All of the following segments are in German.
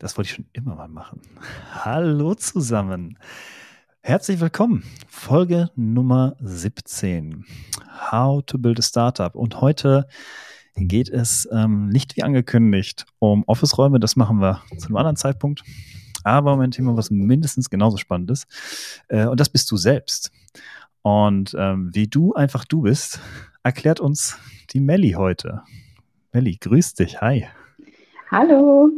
Das wollte ich schon immer mal machen. Hallo zusammen. Herzlich willkommen. Folge Nummer 17. How to build a Startup. Und heute geht es ähm, nicht wie angekündigt um Office-Räume. Das machen wir zu einem anderen Zeitpunkt. Aber um ein Thema, was mindestens genauso spannend ist. Äh, und das bist du selbst. Und ähm, wie du einfach du bist, erklärt uns die Melli heute. Melli, grüß dich. Hi. Hallo.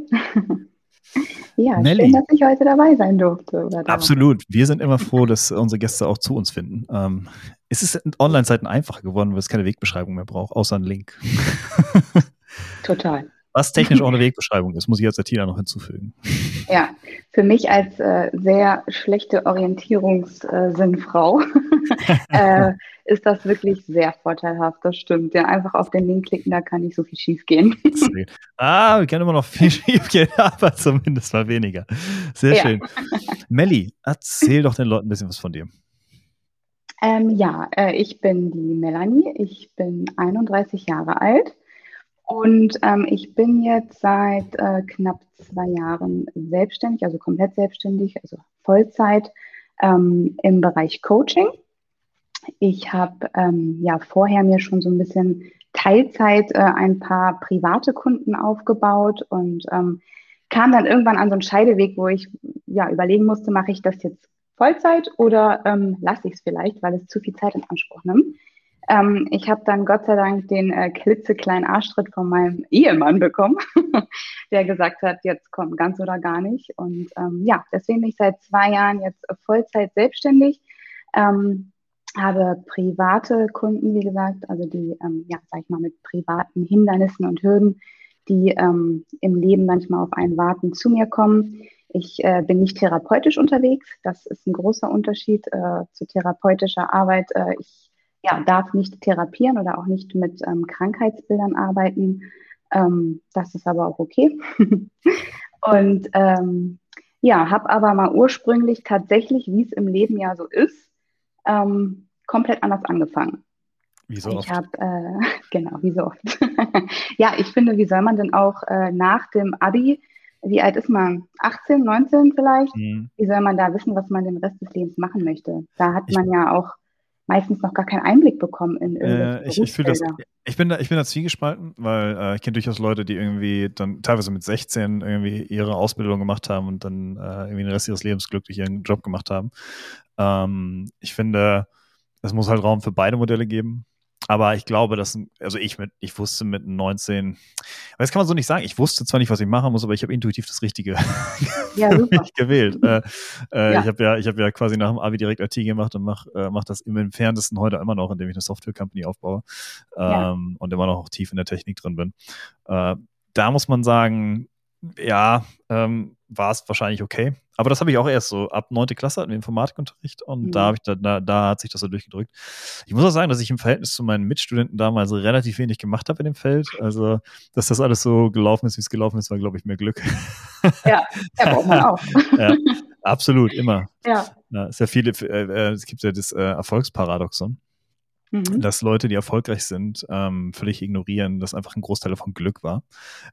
Ja, Nelly. schön, dass ich heute dabei sein durfte. Absolut. Wir sind immer froh, dass unsere Gäste auch zu uns finden. Ähm, es ist in Online-Zeiten einfacher geworden, weil es keine Wegbeschreibung mehr braucht, außer einen Link. Total. Was technisch auch eine Wegbeschreibung ist, muss ich als Tina noch hinzufügen. Ja, für mich als äh, sehr schlechte Orientierungssinnfrau äh, ist das wirklich sehr vorteilhaft, das stimmt. Ja, einfach auf den Link klicken, da kann nicht so viel schief gehen. ah, wir können immer noch viel schief gehen, aber zumindest mal weniger. Sehr ja. schön. Melli, erzähl doch den Leuten ein bisschen was von dir. Ähm, ja, äh, ich bin die Melanie, ich bin 31 Jahre alt und ähm, ich bin jetzt seit äh, knapp zwei Jahren selbstständig, also komplett selbstständig, also Vollzeit ähm, im Bereich Coaching. Ich habe ähm, ja vorher mir schon so ein bisschen Teilzeit äh, ein paar private Kunden aufgebaut und ähm, kam dann irgendwann an so einen Scheideweg, wo ich ja überlegen musste, mache ich das jetzt Vollzeit oder ähm, lasse ich es vielleicht, weil es zu viel Zeit in Anspruch nimmt. Ähm, ich habe dann Gott sei Dank den äh, klitzekleinen Arschtritt von meinem Ehemann bekommen, der gesagt hat, jetzt komm, ganz oder gar nicht. Und ähm, ja, deswegen bin ich seit zwei Jahren jetzt Vollzeit selbstständig. Ähm, habe private Kunden, wie gesagt, also die, ähm, ja, sag ich mal, mit privaten Hindernissen und Hürden, die ähm, im Leben manchmal auf einen warten, zu mir kommen. Ich äh, bin nicht therapeutisch unterwegs. Das ist ein großer Unterschied äh, zu therapeutischer Arbeit. Äh, ich ja, darf nicht therapieren oder auch nicht mit ähm, Krankheitsbildern arbeiten. Ähm, das ist aber auch okay. und ähm, ja, habe aber mal ursprünglich tatsächlich, wie es im Leben ja so ist, ähm, komplett anders angefangen. Wie so oft? Ich habe, äh, genau, wie so oft. ja, ich finde, wie soll man denn auch äh, nach dem Abi, wie alt ist man? 18, 19 vielleicht? Mhm. Wie soll man da wissen, was man den Rest des Lebens machen möchte? Da hat ich man ja auch meistens noch gar keinen Einblick bekommen in äh, ich, ich, das, ich bin da, ich bin da zwiegespalten, weil äh, ich kenne durchaus Leute, die irgendwie dann teilweise mit 16 irgendwie ihre Ausbildung gemacht haben und dann äh, irgendwie den Rest ihres Lebens glücklich ihren Job gemacht haben. Ähm, ich finde, es muss halt Raum für beide Modelle geben. Aber ich glaube, dass, also ich mit, ich wusste mit 19, das kann man so nicht sagen. Ich wusste zwar nicht, was ich machen muss, aber ich habe intuitiv das Richtige ja, gewählt. Äh, äh, ja. Ich habe ja, ich habe ja quasi nach dem Abi direkt IT gemacht und mache äh, mach das im entferntesten heute immer noch, indem ich eine Software-Company aufbaue ähm, ja. und immer noch tief in der Technik drin bin. Äh, da muss man sagen, ja, ähm, war es wahrscheinlich okay. Aber das habe ich auch erst so ab 9. Klasse hatten wir Informatikunterricht und mhm. da, ich da, da, da, hat sich das so durchgedrückt. Ich muss auch sagen, dass ich im Verhältnis zu meinen Mitstudenten damals relativ wenig gemacht habe in dem Feld. Also, dass das alles so gelaufen ist, wie es gelaufen ist, war, glaube ich, mehr Glück. Ja, ja braucht man auch. ja, absolut, immer. Ja. ja ist ja viele, äh, äh, es gibt ja das äh, Erfolgsparadoxon mhm. dass Leute, die erfolgreich sind, ähm, völlig ignorieren, dass einfach ein Großteil davon Glück war.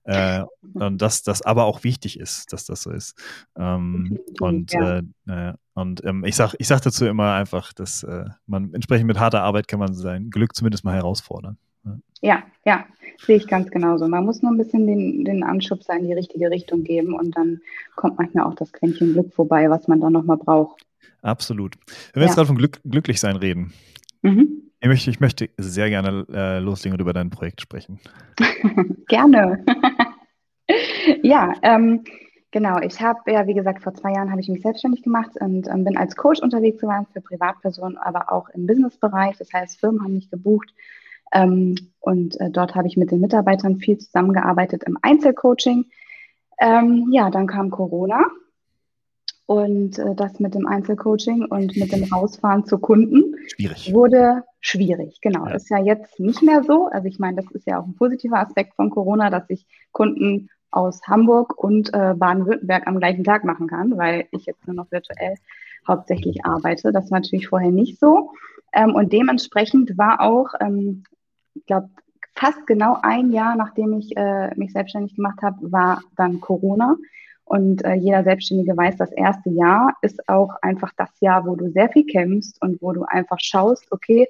Äh, und dass das aber auch wichtig ist, dass das so ist. Ähm, und ja. äh, und ähm, ich sag, ich sag dazu immer einfach, dass äh, man entsprechend mit harter Arbeit kann man sein Glück zumindest mal herausfordern. Ja, ja, sehe ich ganz genauso. Man muss nur ein bisschen den, den Anschubs in die richtige Richtung geben und dann kommt manchmal auch das Quäntchen Glück vorbei, was man dann nochmal braucht. Absolut. Wenn wir ja. jetzt gerade von Glück, Glücklichsein reden, mhm. Ich möchte, ich möchte sehr gerne äh, loslegen und über dein Projekt sprechen. gerne. ja, ähm, genau. Ich habe ja, wie gesagt, vor zwei Jahren habe ich mich selbstständig gemacht und ähm, bin als Coach unterwegs gewesen für Privatpersonen, aber auch im Businessbereich. Das heißt, Firmen haben mich gebucht. Ähm, und äh, dort habe ich mit den Mitarbeitern viel zusammengearbeitet im Einzelcoaching. Ähm, ja, dann kam Corona und äh, das mit dem Einzelcoaching und mit dem Rausfahren zu Kunden schwierig. wurde schwierig. Genau, ja. ist ja jetzt nicht mehr so. Also ich meine, das ist ja auch ein positiver Aspekt von Corona, dass ich Kunden aus Hamburg und äh, Baden-Württemberg am gleichen Tag machen kann, weil ich jetzt nur noch virtuell hauptsächlich arbeite. Das war natürlich vorher nicht so. Ähm, und dementsprechend war auch, ähm, ich glaube, fast genau ein Jahr, nachdem ich äh, mich selbstständig gemacht habe, war dann Corona. Und äh, jeder Selbstständige weiß, das erste Jahr ist auch einfach das Jahr, wo du sehr viel kämpfst und wo du einfach schaust, okay,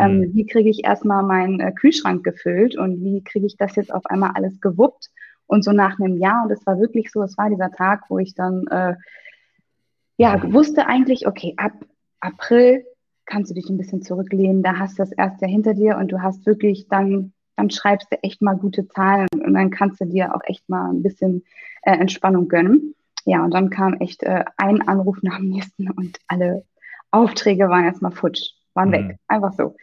ähm, mhm. wie kriege ich erstmal meinen äh, Kühlschrank gefüllt und wie kriege ich das jetzt auf einmal alles gewuppt? Und so nach einem Jahr, und es war wirklich so, es war dieser Tag, wo ich dann äh, ja wusste eigentlich, okay, ab April kannst du dich ein bisschen zurücklehnen, da hast du das erste Jahr hinter dir und du hast wirklich dann, dann schreibst du echt mal gute Zahlen und dann kannst du dir auch echt mal ein bisschen äh, Entspannung gönnen. Ja, und dann kam echt äh, ein Anruf nach dem nächsten und alle Aufträge waren erstmal futsch, waren mhm. weg, einfach so.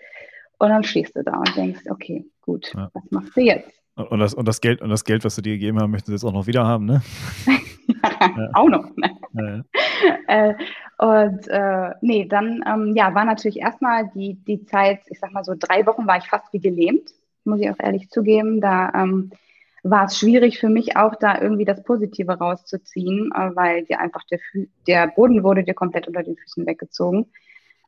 Und dann stehst du da und denkst, okay, gut, ja. was machst du jetzt? Und das, und das Geld, und das Geld, was sie dir gegeben haben, möchten sie jetzt auch noch wieder haben, ne? ja. Auch noch. Ne? Ja, äh, und äh, nee, dann ähm, ja, war natürlich erstmal die, die Zeit, ich sag mal so drei Wochen war ich fast wie gelähmt, muss ich auch ehrlich zugeben. Da ähm, war es schwierig für mich auch da irgendwie das Positive rauszuziehen, äh, weil dir einfach der, der Boden wurde dir komplett unter den Füßen weggezogen.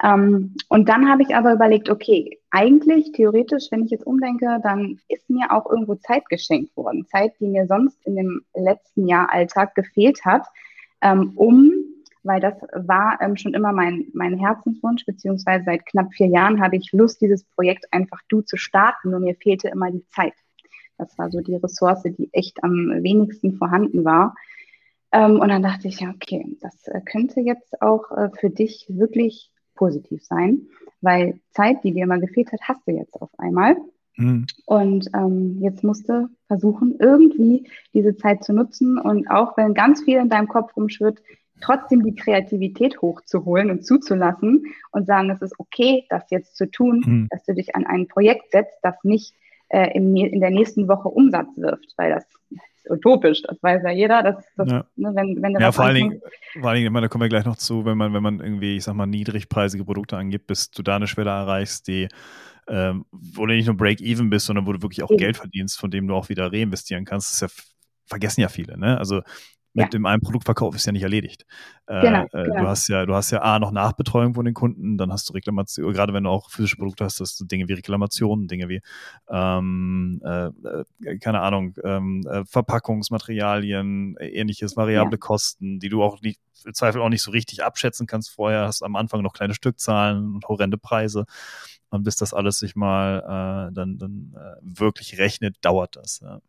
Ähm, und dann habe ich aber überlegt, okay, eigentlich theoretisch, wenn ich jetzt umdenke, dann ist mir auch irgendwo Zeit geschenkt worden. Zeit, die mir sonst in dem letzten Jahr Alltag gefehlt hat, ähm, um, weil das war ähm, schon immer mein, mein Herzenswunsch, beziehungsweise seit knapp vier Jahren habe ich Lust, dieses Projekt einfach du zu starten, nur mir fehlte immer die Zeit. Das war so die Ressource, die echt am wenigsten vorhanden war. Ähm, und dann dachte ich, ja, okay, das äh, könnte jetzt auch äh, für dich wirklich positiv sein, weil Zeit, die dir immer gefehlt hat, hast du jetzt auf einmal. Mhm. Und ähm, jetzt musst du versuchen, irgendwie diese Zeit zu nutzen und auch wenn ganz viel in deinem Kopf rumschwirrt, trotzdem die Kreativität hochzuholen und zuzulassen und sagen, es ist okay, das jetzt zu tun, mhm. dass du dich an ein Projekt setzt, das nicht äh, im, in der nächsten Woche Umsatz wirft, weil das ist utopisch, das weiß ja jeder. Dass, dass, ja. Ne, wenn, wenn ja, vor allen, Dingen, vor allen Dingen, da kommen wir gleich noch zu, wenn man, wenn man irgendwie, ich sag mal, niedrigpreisige Produkte angibt, bis du da eine Schwelle erreichst, die ähm, wo du nicht nur Break-Even bist, sondern wo du wirklich auch Eben. Geld verdienst, von dem du auch wieder reinvestieren kannst. Das ist ja, vergessen ja viele, ne? Also mit ja. dem einen Produktverkauf ist ja nicht erledigt. Äh, genau, äh, genau. Du hast ja, du hast ja A noch Nachbetreuung von den Kunden, dann hast du Reklamation, gerade wenn du auch physische Produkte hast, hast du Dinge wie Reklamationen, Dinge wie ähm, äh, äh keine Ahnung, ähm, äh, Verpackungsmaterialien, ähnliches, variable ja. Kosten, die du auch nicht, im Zweifel auch nicht so richtig abschätzen kannst vorher, hast am Anfang noch kleine Stückzahlen und horrende Preise. Und bis das alles sich mal äh, dann, dann wirklich rechnet, dauert das. Ja.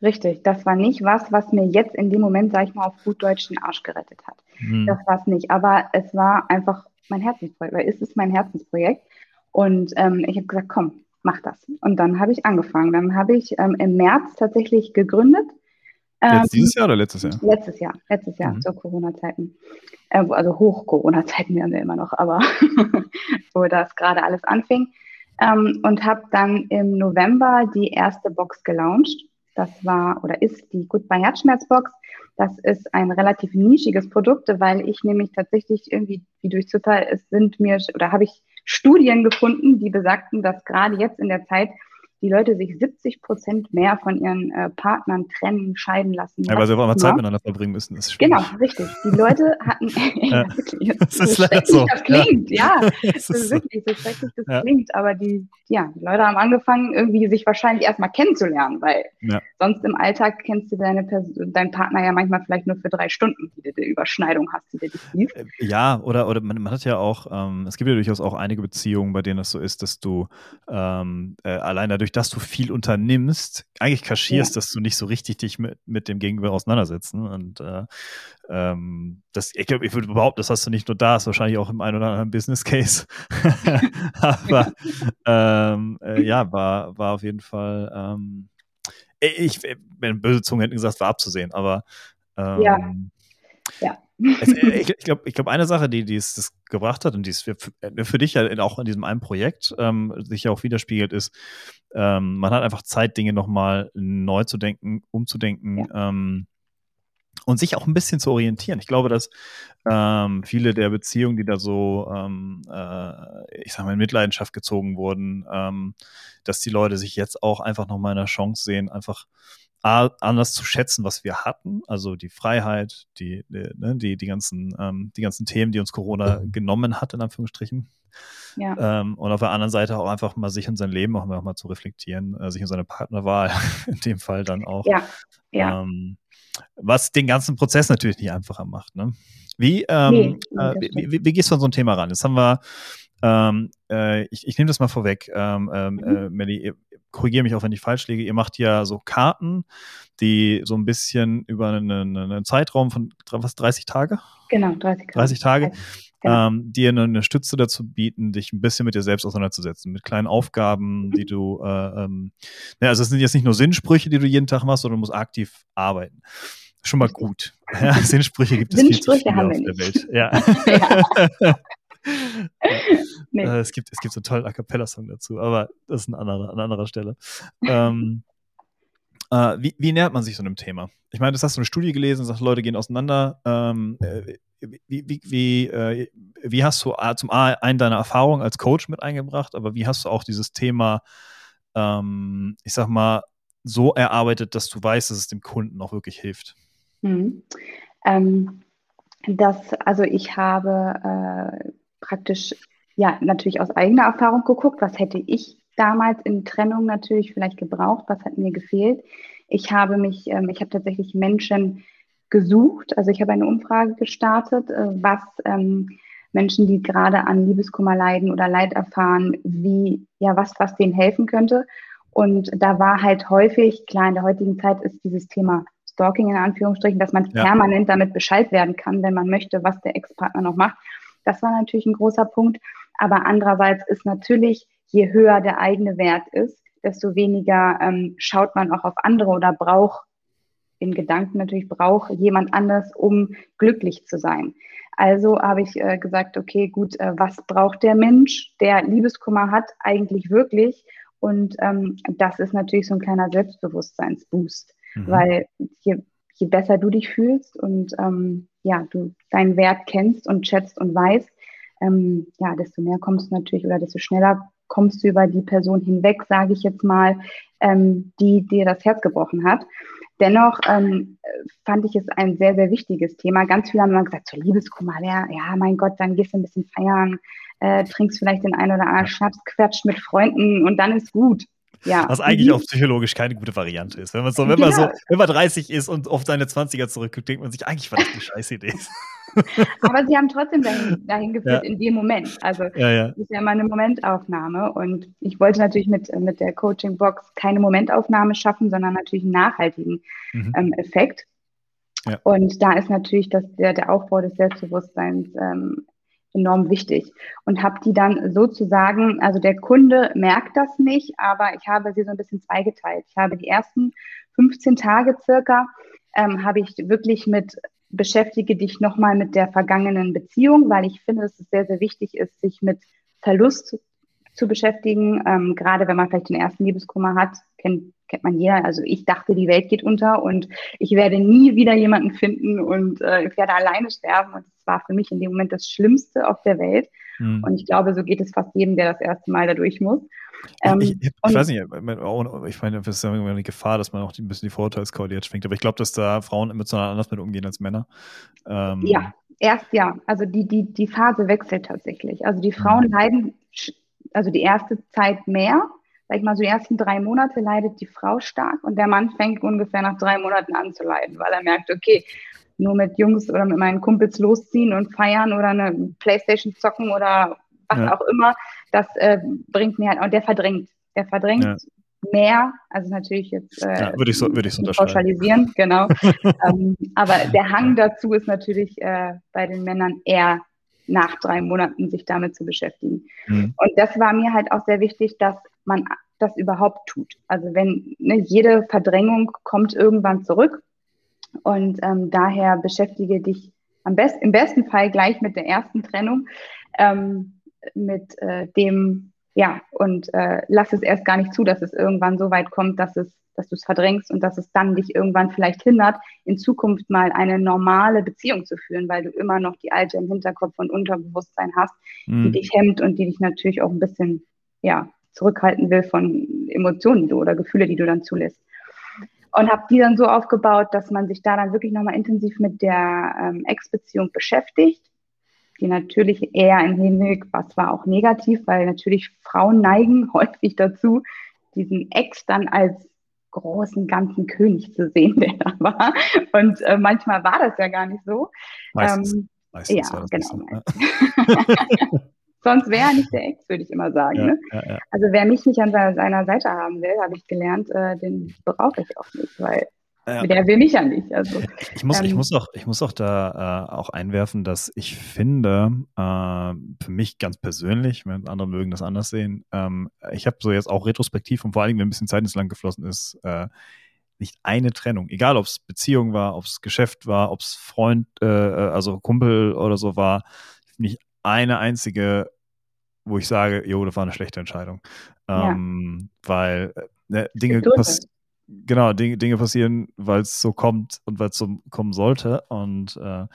Richtig, das war nicht was, was mir jetzt in dem Moment, sag ich mal, auf gut Deutsch den Arsch gerettet hat. Mhm. Das war es nicht. Aber es war einfach mein Herzensprojekt, weil es ist mein Herzensprojekt. Und ähm, ich habe gesagt, komm, mach das. Und dann habe ich angefangen. Dann habe ich ähm, im März tatsächlich gegründet. Ähm, dieses Jahr oder letztes Jahr? Letztes Jahr, letztes Jahr, mhm. zur Corona-Zeiten. Äh, also Hoch-Corona-Zeiten werden wir immer noch, aber wo das gerade alles anfing. Ähm, und habe dann im November die erste Box gelauncht. Das war oder ist die Goodbye Herzschmerzbox. Das ist ein relativ nischiges Produkt, weil ich nämlich tatsächlich irgendwie, wie durch Zufall, es sind mir oder habe ich Studien gefunden, die besagten, dass gerade jetzt in der Zeit die Leute sich 70 Prozent mehr von ihren äh, Partnern trennen, scheiden lassen. Ja, weil sie auch mal Zeit miteinander verbringen müssen. Das ist genau, richtig. Die Leute hatten. ja, das ist leider so. Das klingt, ja. ja. Das ist wirklich so schrecklich das ja. klingt. Aber die, ja, die Leute haben angefangen, irgendwie sich wahrscheinlich erstmal kennenzulernen, weil sonst im Alltag kennst du deine Person, deinen Partner ja manchmal vielleicht nur für drei Stunden, die du die Überschneidung hast, die du dich siehst. Äh, ja, oder, oder man, man hat ja auch, ähm, es gibt ja durchaus auch einige Beziehungen, bei denen das so ist, dass du ähm, äh, allein dadurch, dass du viel unternimmst, eigentlich kaschierst, ja. dass du nicht so richtig dich mit, mit dem Gegenüber auseinandersetzen. Und äh, ähm, das, ich glaube, ich würde behaupten, das hast du nicht nur da, ist wahrscheinlich auch im einen oder anderen Business Case. Aber ähm, äh, ja, war, war auf jeden Fall, ähm, ich, wenn böse Zungen hätten gesagt, war abzusehen, aber ähm, ja. ja. Es, äh, ich, ich glaube, ich glaub, eine Sache, die, die es das gebracht hat und die es für, für dich ja auch in diesem einen Projekt ähm, sich ja auch widerspiegelt, ist, ähm, man hat einfach Zeit, Dinge nochmal neu zu denken, umzudenken. Ja. Ähm, und sich auch ein bisschen zu orientieren. Ich glaube, dass ähm, viele der Beziehungen, die da so, ähm, äh, ich sag mal, in Mitleidenschaft gezogen wurden, ähm, dass die Leute sich jetzt auch einfach nochmal eine Chance sehen, einfach A, anders zu schätzen, was wir hatten, also die Freiheit, die, die, ne, die, die, ganzen, ähm, die ganzen Themen, die uns Corona genommen hat, in Anführungsstrichen. Ja. Ähm, und auf der anderen Seite auch einfach mal sich in sein Leben auch mal, auch mal zu reflektieren, äh, sich in seine Partnerwahl in dem Fall dann auch. Ja, ja. Ähm, was den ganzen Prozess natürlich nicht einfacher macht. Ne? Wie, ähm, nee, äh, wie, wie, wie, gehst du an so ein Thema ran? Jetzt haben wir, ähm, äh, ich, ich nehme das mal vorweg, ähm, ähm mhm. äh, Melly, korrigiere mich auch, wenn ich falsch liege, ihr macht ja so Karten, die so ein bisschen über einen, einen Zeitraum von was, 30 Tage? Genau, 30 Tage. 30 Tage. Genau. Ähm, dir eine, eine, Stütze dazu bieten, dich ein bisschen mit dir selbst auseinanderzusetzen, mit kleinen Aufgaben, mhm. die du, äh, ähm, ja, also es sind jetzt nicht nur Sinnsprüche, die du jeden Tag machst, sondern du musst aktiv arbeiten. Schon mal gut. Ja, Sinnsprüche gibt es Sinnsprüche viel haben auf der Welt. Ja. ja. nee. Äh, es, gibt, es gibt so einen tollen A Cappella-Song dazu, aber das ist ein anderer, an anderer Stelle. ähm, äh, wie, wie, nähert man sich so einem Thema? Ich meine, das hast du eine Studie gelesen, sagt, Leute gehen auseinander. Ähm, äh, wie, wie, wie, äh, wie, hast du zum einen deine Erfahrung als Coach mit eingebracht, aber wie hast du auch dieses Thema, ähm, ich sag mal, so erarbeitet, dass du weißt, dass es dem Kunden auch wirklich hilft? Mhm. Ähm, das, also ich habe äh, praktisch, ja, natürlich aus eigener Erfahrung geguckt, was hätte ich damals in Trennung natürlich vielleicht gebraucht, was hat mir gefehlt. Ich habe mich, ähm, ich habe tatsächlich Menschen gesucht, also ich habe eine Umfrage gestartet, äh, was ähm, Menschen, die gerade an Liebeskummer leiden oder Leid erfahren, wie, ja, was, was denen helfen könnte. Und da war halt häufig, klar, in der heutigen Zeit ist dieses Thema Stalking in Anführungsstrichen, dass man ja. permanent damit Bescheid werden kann, wenn man möchte, was der Ex-Partner noch macht. Das war natürlich ein großer Punkt. Aber andererseits ist natürlich, je höher der eigene Wert ist, desto weniger ähm, schaut man auch auf andere oder braucht in Gedanken natürlich braucht jemand anders, um glücklich zu sein. Also habe ich äh, gesagt, okay, gut, äh, was braucht der Mensch, der Liebeskummer hat, eigentlich wirklich? Und ähm, das ist natürlich so ein kleiner Selbstbewusstseinsboost, mhm. weil je, je besser du dich fühlst und ähm, ja, du deinen Wert kennst und schätzt und weißt, ähm, ja, desto mehr kommst du natürlich oder desto schneller kommst du über die Person hinweg, sage ich jetzt mal, ähm, die dir das Herz gebrochen hat. Dennoch ähm, fand ich es ein sehr, sehr wichtiges Thema. Ganz viele haben immer gesagt, so Liebeskummer, ja, ja, mein Gott, dann gehst du ein bisschen feiern, äh, trinkst vielleicht den einen oder anderen Schnaps, quatscht mit Freunden und dann ist gut. Ja. Was eigentlich mhm. auch psychologisch keine gute Variante ist. Wenn man so, wenn man so, wenn man 30 ist und auf seine 20er zurückguckt, denkt man sich, eigentlich war das eine scheiß Idee. Aber sie haben trotzdem dahin, dahin geführt ja. in dem Moment. Also ja, ja. das ist ja immer eine Momentaufnahme. Und ich wollte natürlich mit, mit der Coaching-Box keine Momentaufnahme schaffen, sondern natürlich einen nachhaltigen mhm. ähm, Effekt. Ja. Und da ist natürlich das, der, der Aufbau des Selbstbewusstseins ähm, enorm wichtig und habe die dann sozusagen, also der Kunde merkt das nicht, aber ich habe sie so ein bisschen zweigeteilt. Ich habe die ersten 15 Tage circa, ähm, habe ich wirklich mit beschäftige dich nochmal mit der vergangenen Beziehung, weil ich finde, dass es sehr, sehr wichtig ist, sich mit Verlust zu beschäftigen. Ähm, gerade wenn man vielleicht den ersten Liebeskummer hat, kennt, kennt man jeder. Also ich dachte, die Welt geht unter und ich werde nie wieder jemanden finden und äh, ich werde alleine sterben. Und das war für mich in dem Moment das Schlimmste auf der Welt. Mhm. Und ich glaube, so geht es fast jedem, der das erste Mal da durch muss. Ähm, ich, ich, ich weiß nicht, ich meine, es ist ja immer eine Gefahr, dass man auch ein bisschen die Vorurteilskeule jetzt schwingt, aber ich glaube, dass da Frauen emotional anders mit umgehen als Männer. Ähm, ja, erst ja. Also die, die, die Phase wechselt tatsächlich. Also die Frauen mhm. leiden, also die erste Zeit mehr, sag ich mal, so die ersten drei Monate leidet die Frau stark und der Mann fängt ungefähr nach drei Monaten an zu leiden, weil er merkt, okay, nur mit Jungs oder mit meinen Kumpels losziehen und feiern oder eine Playstation zocken oder was ja. auch immer, das äh, bringt mir halt, und der verdrängt, der verdrängt ja. mehr, also natürlich jetzt äh, ja, würde ich so, würde ich so pauschalisieren, genau. ähm, aber der Hang dazu ist natürlich äh, bei den Männern eher nach drei Monaten sich damit zu beschäftigen. Mhm. Und das war mir halt auch sehr wichtig, dass man das überhaupt tut. Also wenn ne, jede Verdrängung kommt irgendwann zurück und ähm, daher beschäftige dich am besten, im besten Fall gleich mit der ersten Trennung, ähm, mit äh, dem, ja, und äh, lass es erst gar nicht zu, dass es irgendwann so weit kommt, dass es dass du es verdrängst und dass es dann dich irgendwann vielleicht hindert, in Zukunft mal eine normale Beziehung zu führen, weil du immer noch die alte im Hinterkopf und Unterbewusstsein hast, mhm. die dich hemmt und die dich natürlich auch ein bisschen, ja, zurückhalten will von Emotionen die du, oder Gefühle, die du dann zulässt und habe die dann so aufgebaut, dass man sich da dann wirklich nochmal intensiv mit der ähm, Ex-Beziehung beschäftigt, die natürlich eher im Hinblick, was war auch negativ, weil natürlich Frauen neigen häufig dazu, diesen Ex dann als großen ganzen König zu sehen, der da war. Und äh, manchmal war das ja gar nicht so. Meistens, ähm, meistens ja, genau. So, ja. Sonst wäre er nicht der Ex, würde ich immer sagen. Ja, ne? ja, also wer mich nicht an seiner Seite haben will, habe ich gelernt, äh, den brauche ich auch nicht, weil ja. Der will mich ja nicht. Also, ich, muss, ähm, ich, muss auch, ich muss auch da äh, auch einwerfen, dass ich finde, äh, für mich ganz persönlich, wenn andere mögen das anders sehen, ähm, ich habe so jetzt auch retrospektiv und vor allen Dingen, wenn ein bisschen Zeit ins Land geflossen ist, äh, nicht eine Trennung. Egal, ob es Beziehung war, ob es Geschäft war, ob es Freund, äh, äh, also Kumpel oder so war, nicht eine einzige, wo ich sage, jo, das war eine schlechte Entscheidung. Ähm, ja. Weil äh, ne, Dinge passieren genau, Dinge, Dinge passieren, weil es so kommt und weil es so kommen sollte. Und äh,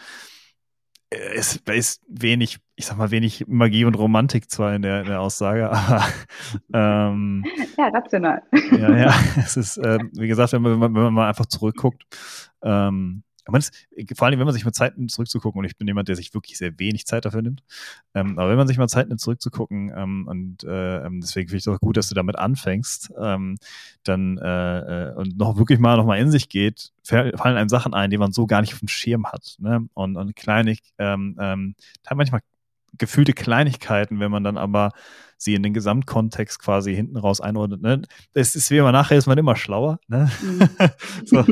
es ist wenig, ich sag mal, wenig Magie und Romantik zwar in der, in der Aussage, aber ähm, ja, rational. Ja, ja, es ist, äh, wie gesagt, wenn man, wenn man mal einfach zurückguckt, ähm, man ist, vor allem, wenn man sich mal Zeit nimmt, zurückzugucken, und ich bin jemand, der sich wirklich sehr wenig Zeit dafür nimmt, ähm, aber wenn man sich mal Zeit nimmt, zurückzugucken, ähm, und äh, ähm, deswegen finde ich es auch gut, dass du damit anfängst, ähm, dann äh, äh, und noch wirklich mal noch mal in sich geht, fallen einem Sachen ein, die man so gar nicht auf dem Schirm hat. Ne? Und, und kleinig, ähm, ähm, manchmal gefühlte Kleinigkeiten, wenn man dann aber sie in den Gesamtkontext quasi hinten raus einordnet. Ne? Das ist wie immer nachher ist man immer schlauer. Ne? Mhm. so,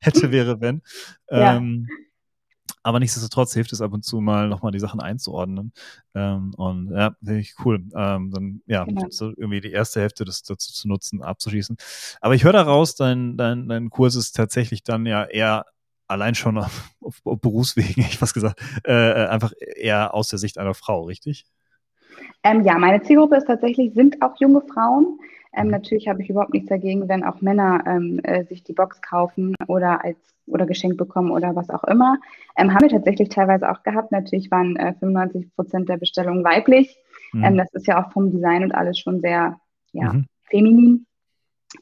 hätte, wäre, wenn. Ja. Ähm, aber nichtsdestotrotz hilft es ab und zu mal nochmal die Sachen einzuordnen. Ähm, und ja, finde ich cool. Ähm, dann, ja, genau. so irgendwie die erste Hälfte des, dazu zu nutzen, abzuschließen. Aber ich höre daraus, dein, dein, dein Kurs ist tatsächlich dann ja eher allein schon auf, auf, auf Berufswegen, ich was gesagt, äh, äh, einfach eher aus der Sicht einer Frau, richtig? Ähm, ja, meine Zielgruppe ist tatsächlich, sind auch junge Frauen. Ähm, mhm. natürlich habe ich überhaupt nichts dagegen, wenn auch Männer ähm, äh, sich die Box kaufen oder als oder geschenkt bekommen oder was auch immer. Ähm, haben wir tatsächlich teilweise auch gehabt. Natürlich waren äh, 95 Prozent der Bestellungen weiblich. Mhm. Ähm, das ist ja auch vom Design und alles schon sehr ja, mhm. feminin.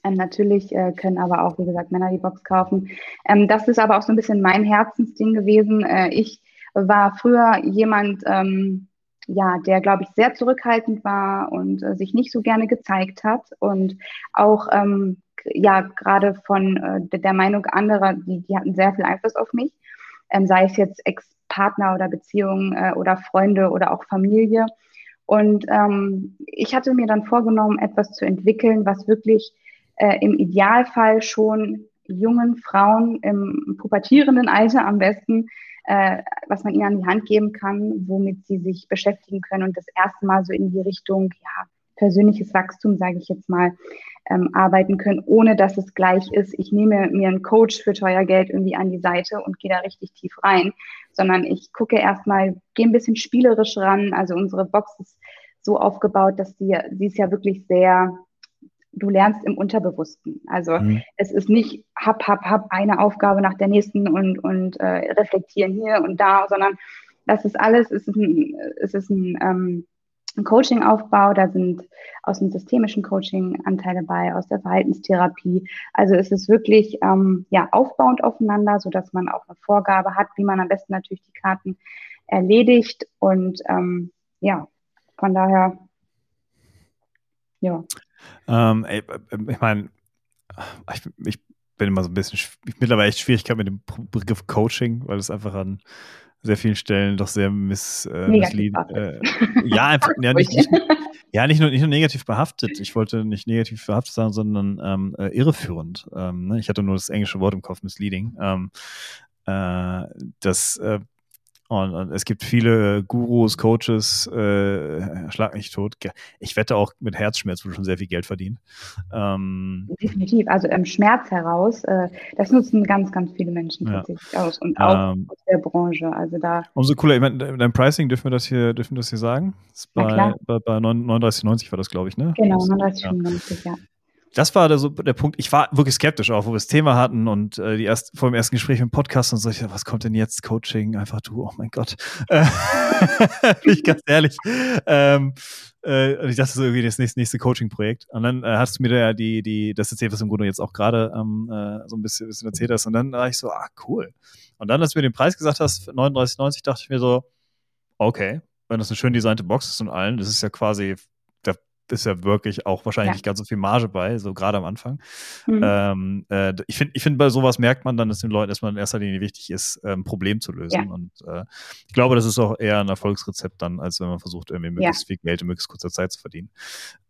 Ähm, natürlich äh, können aber auch, wie gesagt, Männer die Box kaufen. Ähm, das ist aber auch so ein bisschen mein Herzensding gewesen. Äh, ich war früher jemand, ähm, ja, der, glaube ich, sehr zurückhaltend war und äh, sich nicht so gerne gezeigt hat und auch, ähm, ja, gerade von äh, der Meinung anderer, die, die hatten sehr viel Einfluss auf mich, ähm, sei es jetzt Ex-Partner oder Beziehungen äh, oder Freunde oder auch Familie. Und ähm, ich hatte mir dann vorgenommen, etwas zu entwickeln, was wirklich äh, im Idealfall schon jungen Frauen im pubertierenden Alter am besten, äh, was man ihnen an die Hand geben kann, womit sie sich beschäftigen können und das erste Mal so in die Richtung, ja, persönliches Wachstum, sage ich jetzt mal, ähm, arbeiten können, ohne dass es gleich ist, ich nehme mir einen Coach für teuer Geld irgendwie an die Seite und gehe da richtig tief rein, sondern ich gucke erstmal, gehe ein bisschen spielerisch ran. Also unsere Box ist so aufgebaut, dass sie, sie ist ja wirklich sehr du lernst im Unterbewussten. Also mhm. es ist nicht hab, hab, hab eine Aufgabe nach der nächsten und, und äh, reflektieren hier und da, sondern das ist alles, es ist ein, es ist ein, ähm, ein Coaching-Aufbau, da sind aus dem systemischen Coaching Anteile bei, aus der Verhaltenstherapie. Also es ist wirklich ähm, ja, aufbauend aufeinander, sodass man auch eine Vorgabe hat, wie man am besten natürlich die Karten erledigt. Und ähm, ja, von daher, ja. Ähm, ey, ich meine, ich, ich, bin immer so ein bisschen, ich, mittlerweile echt Schwierigkeit mit dem Begriff Coaching, weil es einfach an sehr vielen Stellen doch sehr miss, äh, misslied, äh, ja, einfach, ja, nicht, nicht, ja, nicht nur, nicht nur negativ behaftet. Ich wollte nicht negativ behaftet sagen, sondern ähm, äh, irreführend. Ähm, ne? Ich hatte nur das englische Wort im Kopf, misleading. Ähm, äh, das äh, und, und, es gibt viele Gurus, Coaches, äh, schlag nicht tot. Ich wette auch mit Herzschmerz wurde schon sehr viel Geld verdient. Ähm, Definitiv. Also im Schmerz heraus, äh, das nutzen ganz, ganz viele Menschen ja. tatsächlich aus und auch ähm, aus der Branche. Also da. Umso cooler. Ich meine, dein Pricing dürfen wir das hier, dürfen wir das hier sagen? bei, bei, bei 39,90 war das, glaube ich, ne? Genau, 39,95, ja. ja das war der, so der Punkt. Ich war wirklich skeptisch auch, wo wir das Thema hatten und äh, die erst, vor dem ersten Gespräch im Podcast und so, ich dachte, was kommt denn jetzt? Coaching, einfach du, oh mein Gott. Äh, bin ich ganz ehrlich. Ähm, äh, und ich dachte so irgendwie das nächste, nächste Coaching-Projekt. Und dann äh, hast du mir da die, die, das erzählt, was im Grunde jetzt auch gerade ähm, äh, so ein bisschen, bisschen erzählt hast. Und dann war ich so, ah, cool. Und dann, als du mir den Preis gesagt hast, 39,90, dachte ich mir so, okay, wenn das eine schön designte Box ist und allen, das ist ja quasi ist ja wirklich auch wahrscheinlich ja. nicht ganz so viel Marge bei, so gerade am Anfang. Mhm. Ähm, äh, ich finde, ich find, bei sowas merkt man dann, dass den Leuten erstmal in erster Linie wichtig ist, ein ähm, Problem zu lösen. Ja. Und äh, ich glaube, das ist auch eher ein Erfolgsrezept dann, als wenn man versucht, irgendwie möglichst ja. viel Geld in möglichst kurzer Zeit zu verdienen.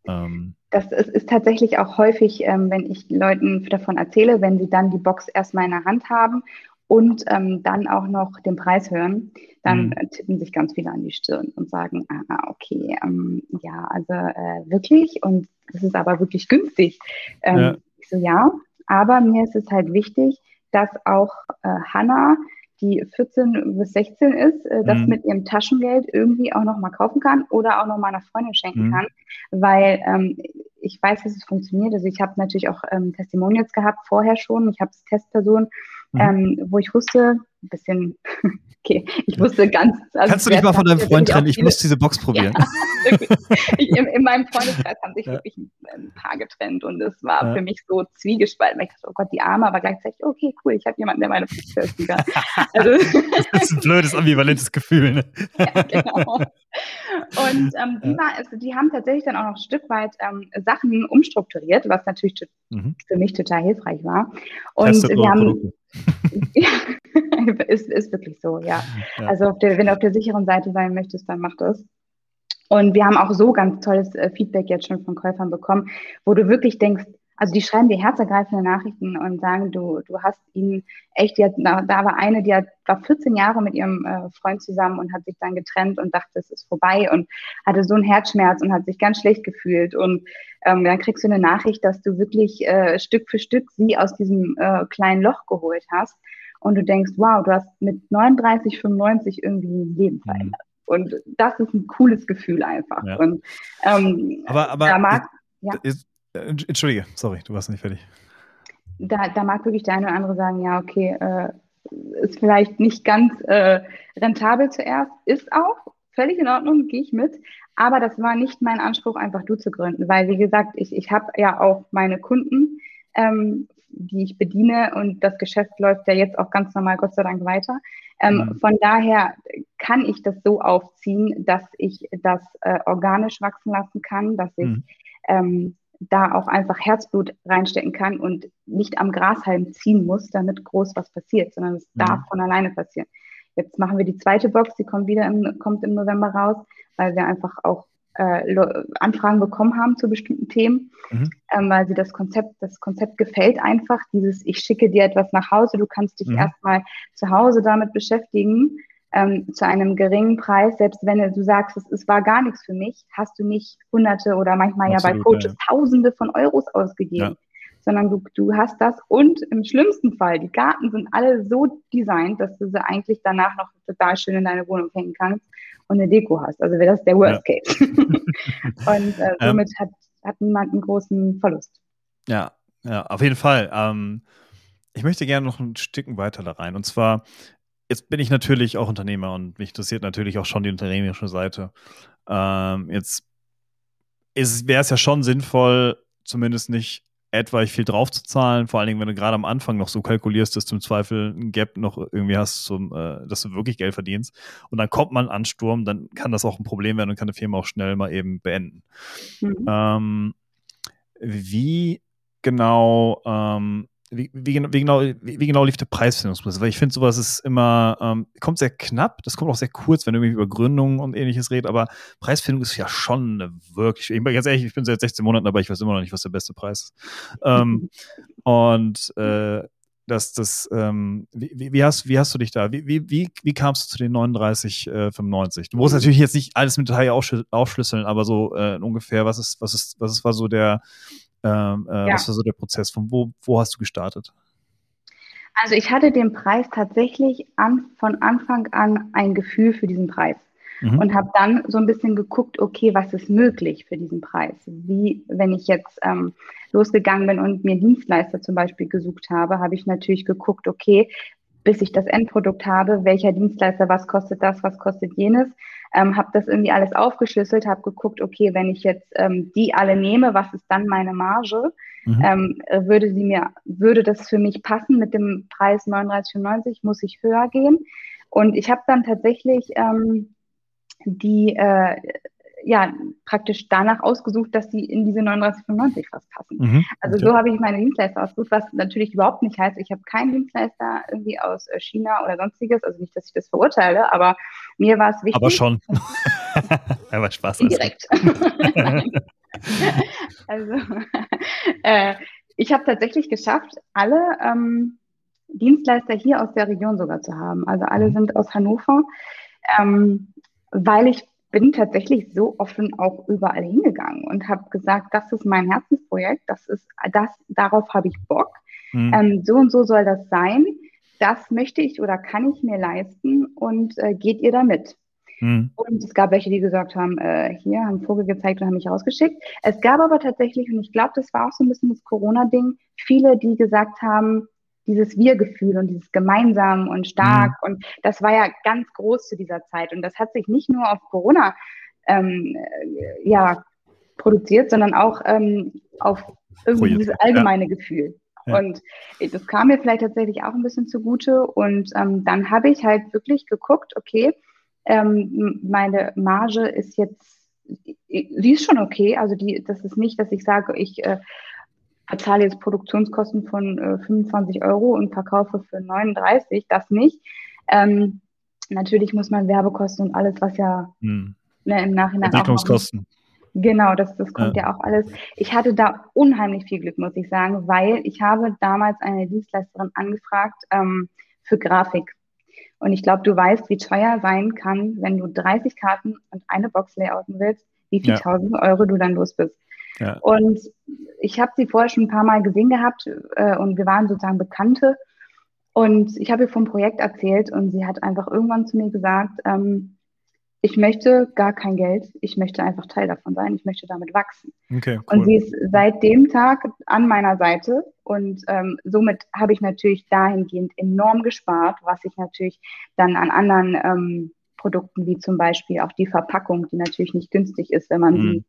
Ähm, das ist, ist, tatsächlich auch häufig, ähm, wenn ich Leuten davon erzähle, wenn sie dann die Box erstmal in der Hand haben und ähm, dann auch noch den Preis hören, dann mhm. tippen sich ganz viele an die Stirn und sagen, ah, okay, ähm, ja, also äh, wirklich und das ist aber wirklich günstig. Ähm, ja. Ich so, ja, aber mir ist es halt wichtig, dass auch äh, Hannah die 14 bis 16 ist, äh, das mhm. mit ihrem Taschengeld irgendwie auch noch mal kaufen kann oder auch noch mal einer Freundin schenken mhm. kann, weil ähm, ich weiß, dass es funktioniert. Also ich habe natürlich auch ähm, Testimonials gehabt vorher schon. Ich habe Testpersonen, mhm. ähm, wo ich wusste, ein bisschen Okay, ich wusste ganz. Also Kannst du dich mal von deinem Freund trennen? Ich muss diese Box probieren. Ja, ich, in, in, meinem Freundeskreis haben sich ja. wirklich ein paar getrennt und es war ja. für mich so zwiegespalten. Ich dachte, oh Gott, die Arme, aber gleichzeitig, okay, cool, ich habe jemanden, der meine testen kann. Also, das ist ein blödes, ambivalentes Gefühl. Ne? ja, genau. Und ähm, die, war, also, die haben tatsächlich dann auch noch ein Stück weit ähm, Sachen umstrukturiert, was natürlich mhm. für mich total hilfreich war. Und wir haben. ja, ist, ist wirklich so, ja. ja. Also auf der, wenn du auf der sicheren Seite sein möchtest, dann mach das. Und wir haben auch so ganz tolles äh, Feedback jetzt schon von Käufern bekommen, wo du wirklich denkst, also die schreiben dir herzergreifende Nachrichten und sagen, du, du hast ihnen echt, die hat, da war eine, die hat, war 14 Jahre mit ihrem äh, Freund zusammen und hat sich dann getrennt und dachte, es ist vorbei und hatte so einen Herzschmerz und hat sich ganz schlecht gefühlt. Und ähm, dann kriegst du eine Nachricht, dass du wirklich äh, Stück für Stück sie aus diesem äh, kleinen Loch geholt hast und du denkst, wow, du hast mit 39, 95 irgendwie ein Leben mhm. verändert. Mhm. Und das ist ein cooles Gefühl einfach. Ja. Und, ähm, aber aber mag, ja. Äh, Entschuldige, sorry, du warst nicht fertig. Da, da mag wirklich der eine oder andere sagen, ja, okay, äh, ist vielleicht nicht ganz äh, rentabel zuerst, ist auch völlig in Ordnung, gehe ich mit. Aber das war nicht mein Anspruch, einfach du zu gründen, weil wie gesagt, ich, ich habe ja auch meine Kunden, ähm, die ich bediene und das Geschäft läuft ja jetzt auch ganz normal, Gott sei Dank, weiter. Ähm, mhm. Von daher kann ich das so aufziehen, dass ich das äh, organisch wachsen lassen kann, dass ich mhm. ähm, da auch einfach Herzblut reinstecken kann und nicht am Grashalm ziehen muss, damit groß was passiert, sondern es mhm. darf von alleine passieren. Jetzt machen wir die zweite Box, die kommt wieder im, kommt im November raus, weil wir einfach auch äh, Anfragen bekommen haben zu bestimmten Themen, mhm. ähm, weil sie das Konzept, das Konzept gefällt einfach, dieses ich schicke dir etwas nach Hause, du kannst dich mhm. erstmal zu Hause damit beschäftigen, ähm, zu einem geringen Preis, selbst wenn du sagst, es, es war gar nichts für mich, hast du nicht hunderte oder manchmal Absolut, ja bei Coaches ja. tausende von Euros ausgegeben. Ja sondern du, du hast das und im schlimmsten Fall, die Garten sind alle so designt, dass du sie eigentlich danach noch total schön in deine Wohnung hängen kannst und eine Deko hast. Also wäre das der Worst ja. Case. und äh, ähm. somit ähm, hat, hat niemand einen großen Verlust. Ja, ja, auf jeden Fall. Ähm, ich möchte gerne noch ein Stück weiter da rein. Und zwar, jetzt bin ich natürlich auch Unternehmer und mich interessiert natürlich auch schon die unternehmerische Seite. Ähm, jetzt wäre es ja schon sinnvoll, zumindest nicht etwaig viel draufzuzahlen, vor allen Dingen, wenn du gerade am Anfang noch so kalkulierst, dass du im Zweifel ein Gap noch irgendwie hast, zum, äh, dass du wirklich Geld verdienst. Und dann kommt man an Sturm, dann kann das auch ein Problem werden und kann eine Firma auch schnell mal eben beenden. Mhm. Ähm, wie genau ähm, wie, wie, wie, genau, wie, genau lief der Preisfindungsprozess? Weil ich finde, sowas ist immer, ähm, kommt sehr knapp, das kommt auch sehr kurz, wenn du irgendwie über Gründung und ähnliches redest, aber Preisfindung ist ja schon eine wirklich, ich bin ganz ehrlich, ich bin seit 16 Monaten dabei, ich weiß immer noch nicht, was der beste Preis ist. Ähm, und äh, das, das, ähm, wie, wie, hast, wie hast du dich da, wie, wie, wie, wie kamst du zu den 39, äh, 95? Du musst natürlich jetzt nicht alles mit Detail aufschlüsseln, aber so äh, ungefähr, was ist, was ist, was ist, war so der, ähm, äh, ja. Was war so der Prozess? Von wo, wo hast du gestartet? Also ich hatte den Preis tatsächlich an, von Anfang an ein Gefühl für diesen Preis mhm. und habe dann so ein bisschen geguckt, okay, was ist möglich für diesen Preis? Wie, wenn ich jetzt ähm, losgegangen bin und mir Dienstleister zum Beispiel gesucht habe, habe ich natürlich geguckt, okay, bis ich das Endprodukt habe, welcher Dienstleister, was kostet das, was kostet jenes ähm, habe das irgendwie alles aufgeschlüsselt, habe geguckt, okay, wenn ich jetzt ähm, die alle nehme, was ist dann meine Marge? Mhm. Ähm, äh, würde sie mir, würde das für mich passen mit dem Preis 39,95? Muss ich höher gehen? Und ich habe dann tatsächlich ähm, die, äh, ja praktisch danach ausgesucht, dass sie in diese 39,95 fast passen. Mhm, also so habe ich meine Dienstleister ausgesucht, was natürlich überhaupt nicht heißt, ich habe keinen Dienstleister irgendwie aus äh, China oder sonstiges, also nicht, dass ich das verurteile, aber mir war es wichtig. Aber schon. aber Spaß. Direkt. also äh, ich habe tatsächlich geschafft, alle ähm, Dienstleister hier aus der Region sogar zu haben. Also alle mhm. sind aus Hannover, ähm, weil ich bin tatsächlich so offen auch überall hingegangen und habe gesagt, das ist mein Herzensprojekt, das ist das, darauf habe ich Bock. Mhm. Ähm, so und so soll das sein. Das möchte ich oder kann ich mir leisten und äh, geht ihr damit? Mhm. Und es gab welche, die gesagt haben, äh, hier, haben Vogel gezeigt und haben mich rausgeschickt. Es gab aber tatsächlich, und ich glaube, das war auch so ein bisschen das Corona-Ding, viele, die gesagt haben, dieses Wir-Gefühl und dieses gemeinsam und stark. Mhm. Und das war ja ganz groß zu dieser Zeit. Und das hat sich nicht nur auf Corona ähm, äh, ja, produziert, sondern auch ähm, auf irgendwie dieses allgemeine ja. Gefühl. Ja. Und das kam mir vielleicht tatsächlich auch ein bisschen zugute. Und ähm, dann habe ich halt wirklich geguckt, okay, ähm, meine Marge ist jetzt, sie ist schon okay. Also die, das ist nicht, dass ich sage, ich äh, verzahle jetzt Produktionskosten von äh, 25 Euro und verkaufe für 39, das nicht. Ähm, natürlich muss man Werbekosten und alles, was ja hm. ne, im Nachhinein Entwicklungskosten. Auch Genau, das, das kommt ja. ja. auch alles. Ich hatte da unheimlich viel Glück, muss ich sagen, weil ich habe damals eine Dienstleisterin angefragt ähm, für Grafik. Und ich glaube, du weißt, wie teuer sein kann, wenn du 30 Karten und eine Box layouten willst, wie viel ja. tausend Euro du dann los bist. Ja. Und ich habe sie vorher schon ein paar Mal gesehen gehabt äh, und wir waren sozusagen Bekannte. Und ich habe ihr vom Projekt erzählt und sie hat einfach irgendwann zu mir gesagt, ähm, ich möchte gar kein Geld, ich möchte einfach Teil davon sein, ich möchte damit wachsen. Okay, cool. Und sie ist seit dem Tag an meiner Seite und ähm, somit habe ich natürlich dahingehend enorm gespart, was ich natürlich dann an anderen ähm, Produkten wie zum Beispiel auch die Verpackung, die natürlich nicht günstig ist, wenn man mhm. sie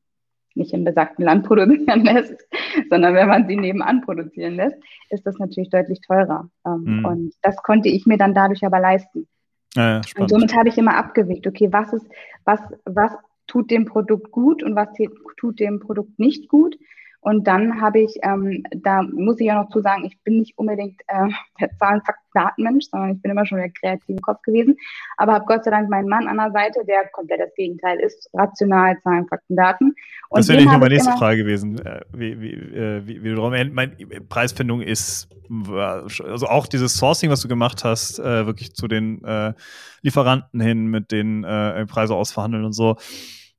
nicht im besagten Land produzieren lässt, sondern wenn man sie nebenan produzieren lässt, ist das natürlich deutlich teurer. Mhm. Und das konnte ich mir dann dadurch aber leisten. Ja, und somit habe ich immer abgewegt, okay, was ist, was, was tut dem Produkt gut und was tut dem Produkt nicht gut. Und dann habe ich, ähm, da muss ich ja noch zu sagen, ich bin nicht unbedingt äh, der Zahlen, Fakten, Datenmensch, sondern ich bin immer schon der kreative Kopf gewesen. Aber habe Gott sei Dank meinen Mann an der Seite, der komplett das Gegenteil ist, rational, Zahlen, Fakten, Daten. Und das wäre nicht nur meine nächste Frage gewesen, äh, wie, wie, äh, wie, wie du drauf meine Preisfindung ist, also auch dieses Sourcing, was du gemacht hast, äh, wirklich zu den äh, Lieferanten hin, mit den äh, Preise ausverhandeln und so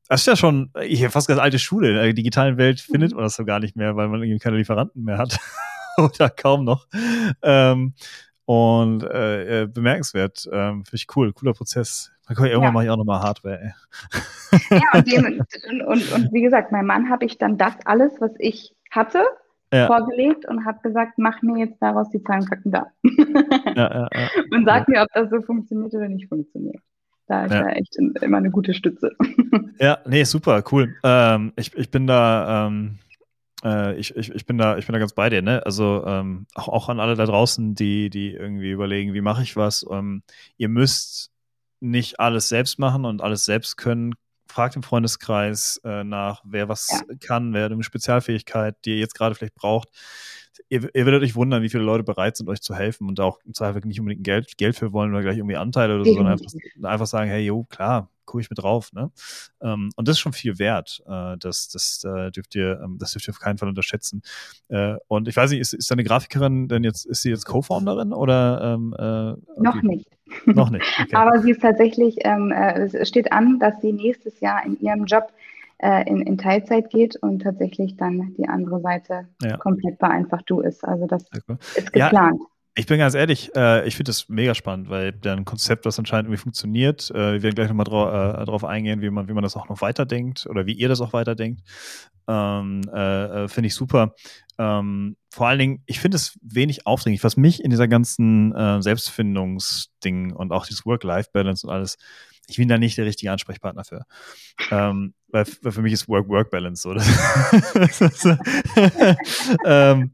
das ist ja schon, habe fast ganz alte Schule. In der digitalen Welt findet mhm. man das so gar nicht mehr, weil man irgendwie keine Lieferanten mehr hat. Oder kaum noch. Ähm, und äh, äh, bemerkenswert. Ähm, Finde ich cool. Cooler Prozess. Irgendwann ja. mache ich auch nochmal Hardware. Ey. Ja, und, dem, und, und, und, wie gesagt, mein Mann habe ich dann das alles, was ich hatte, ja. vorgelegt und habe gesagt, mach mir jetzt daraus die Zahlenfakten da. Ja, und sag mir, ob das so funktioniert oder nicht funktioniert. Da ist ja. er echt immer eine gute Stütze. Ja, nee, super, cool. Ähm, ich, ich bin da, ähm, äh, ich, ich, ich bin da, ich bin da ganz bei dir, ne? Also ähm, auch, auch an alle da draußen, die, die irgendwie überlegen, wie mache ich was. Ähm, ihr müsst nicht alles selbst machen und alles selbst können. Fragt im Freundeskreis äh, nach, wer was ja. kann, wer eine Spezialfähigkeit, die ihr jetzt gerade vielleicht braucht ihr, ihr werdet euch wundern, wie viele Leute bereit sind, euch zu helfen und auch im Zweifel nicht unbedingt Geld, Geld für wollen oder gleich irgendwie Anteile oder so, sondern einfach, einfach sagen, hey, jo, klar, gucke ich mit drauf. Ne? Ähm, und das ist schon viel wert. Äh, das, das, äh, dürft ihr, ähm, das dürft ihr auf keinen Fall unterschätzen. Äh, und ich weiß nicht, ist, ist deine Grafikerin denn jetzt, ist sie jetzt Co-Founderin oder? Ähm, äh, Noch nicht. Noch nicht. Okay. Aber sie ist tatsächlich, ähm, äh, es steht an, dass sie nächstes Jahr in ihrem Job äh, in, in Teilzeit geht und tatsächlich dann die andere Seite ja. komplett bei einfach du ist. Also das ist geplant. Ja. Ich bin ganz ehrlich, äh, ich finde das mega spannend, weil ein Konzept, das anscheinend irgendwie funktioniert, äh, wir werden gleich nochmal drau äh, drauf eingehen, wie man, wie man das auch noch weiterdenkt oder wie ihr das auch weiterdenkt. Ähm, äh, äh, finde ich super. Ähm, vor allen Dingen, ich finde es wenig aufdringlich, was mich in dieser ganzen äh, Selbstfindungsding und auch dieses Work-Life-Balance und alles, ich bin da nicht der richtige Ansprechpartner für. Ähm, weil, weil, für mich ist Work-Work-Balance so. ähm,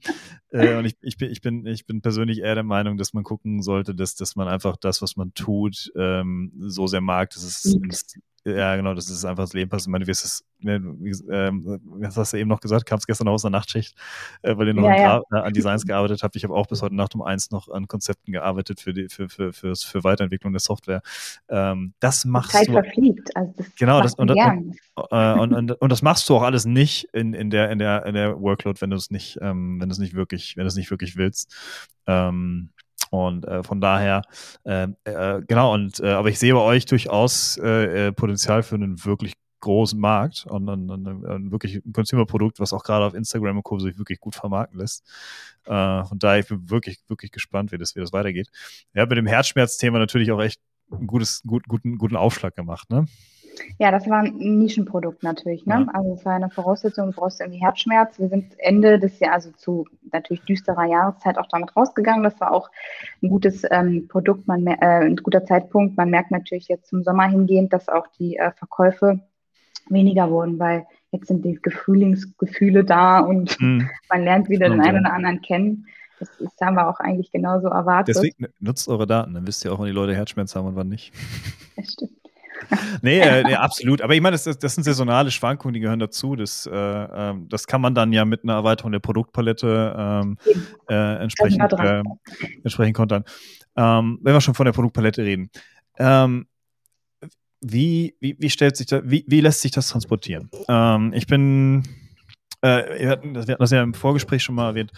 äh, und ich, ich, bin, ich, bin, ich bin persönlich eher der Meinung, dass man gucken sollte, dass, dass man einfach das, was man tut, ähm, so sehr mag, dass es ins, ja, genau, das ist einfach das Leben passiert. Ich meine, wie ist es, ne, wie, ähm, was hast du eben noch gesagt? Kamst gestern aus der Nachtschicht, äh, weil ihr noch ja, ja. an Designs gearbeitet habt. Ich habe auch bis heute Nacht um eins noch an Konzepten gearbeitet für die, für, für, für, für Weiterentwicklung der Software. Ähm, das machst Zeit du. verfliegt. Also das genau, das, und, und, äh, und, und, und, das machst du auch alles nicht in, in der, in der, in der Workload, wenn du es nicht, ähm, wenn du es nicht wirklich, wenn du es nicht wirklich willst. Ähm, und äh, von daher, äh, äh, genau, und äh, aber ich sehe bei euch durchaus äh, äh, Potenzial für einen wirklich großen Markt und, und, und, und wirklich ein Consumer-Produkt, was auch gerade auf Instagram und Co. sich wirklich gut vermarkten lässt. Äh, von daher, ich bin wirklich, wirklich gespannt, wie das, wie das weitergeht. Ja, mit dem Herzschmerzthema natürlich auch echt einen gutes, gut, guten, guten Aufschlag gemacht, ne? Ja, das war ein Nischenprodukt natürlich. Ne? Ja. Also es war eine Voraussetzung, du brauchst irgendwie Herzschmerz. Wir sind Ende des Jahres, also zu natürlich düsterer Jahreszeit auch damit rausgegangen. Das war auch ein gutes ähm, Produkt, man, äh, ein guter Zeitpunkt. Man merkt natürlich jetzt zum Sommer hingehend, dass auch die äh, Verkäufe weniger wurden, weil jetzt sind die Frühlingsgefühle da und mhm. man lernt wieder den einen oder anderen kennen. Das, das haben wir auch eigentlich genauso erwartet. Deswegen nutzt eure Daten, dann wisst ihr auch, wann die Leute Herzschmerz haben und wann nicht. Das stimmt. nee, äh, nee, absolut. Aber ich meine, das, das, sind saisonale Schwankungen, die gehören dazu. Das, äh, ähm, das kann man dann ja mit einer Erweiterung der Produktpalette ähm, äh, entsprechend, äh, entsprechend kontern. Ähm, wenn wir schon von der Produktpalette reden. Ähm, wie, wie, wie stellt sich da, wie, wie lässt sich das transportieren? Ähm, ich bin äh, wir, hatten, wir hatten das ja im Vorgespräch schon mal erwähnt,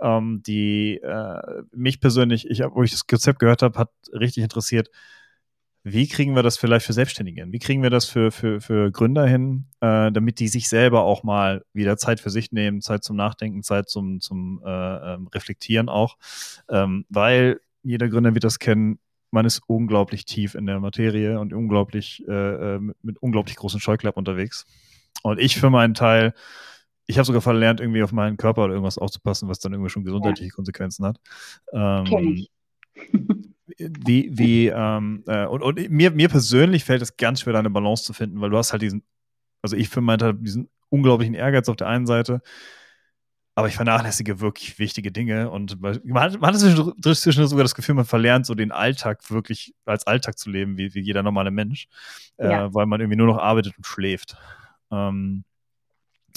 ähm, die äh, mich persönlich, ich, wo ich das Konzept gehört habe, hat richtig interessiert, wie kriegen wir das vielleicht für Selbstständige hin? Wie kriegen wir das für, für, für Gründer hin, äh, damit die sich selber auch mal wieder Zeit für sich nehmen, Zeit zum Nachdenken, Zeit zum, zum äh, ähm, Reflektieren auch? Ähm, weil jeder Gründer wird das kennen, man ist unglaublich tief in der Materie und unglaublich äh, äh mit, mit unglaublich großen Scheuklappen unterwegs. Und ich für meinen Teil, ich habe sogar verlernt, irgendwie auf meinen Körper oder irgendwas aufzupassen, was dann irgendwie schon gesundheitliche ja. Konsequenzen hat. Ähm, wie, wie, ähm, äh, und, und mir, mir persönlich fällt es ganz schwer, eine Balance zu finden, weil du hast halt diesen, also ich für meinen Teil diesen unglaublichen Ehrgeiz auf der einen Seite, aber ich vernachlässige wirklich wichtige Dinge und man hat, man hat zwischendurch sogar das Gefühl, man verlernt so den Alltag wirklich als Alltag zu leben, wie, wie jeder normale Mensch, äh, ja. weil man irgendwie nur noch arbeitet und schläft. Ähm,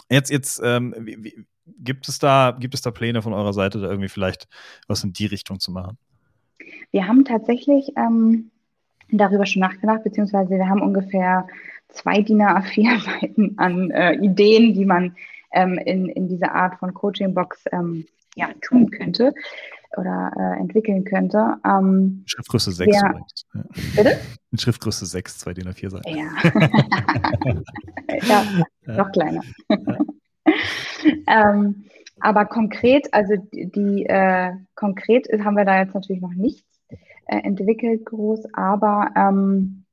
jetzt, jetzt, ähm, wie, wie, gibt es da, gibt es da Pläne von eurer Seite, da irgendwie vielleicht was in die Richtung zu machen? Wir haben tatsächlich ähm, darüber schon nachgedacht, beziehungsweise wir haben ungefähr zwei DIN A4-Seiten an äh, Ideen, die man ähm, in, in dieser Art von Coaching-Box ähm, ja, tun könnte oder äh, entwickeln könnte. Ähm, Schriftgröße 6. Ja. Ja. Bitte? In Schriftgröße 6, zwei DIN A4 Seiten. Ja. ja, noch kleiner. ähm, aber konkret, also die, äh, konkret haben wir da jetzt natürlich noch nichts äh, entwickelt groß, aber ähm,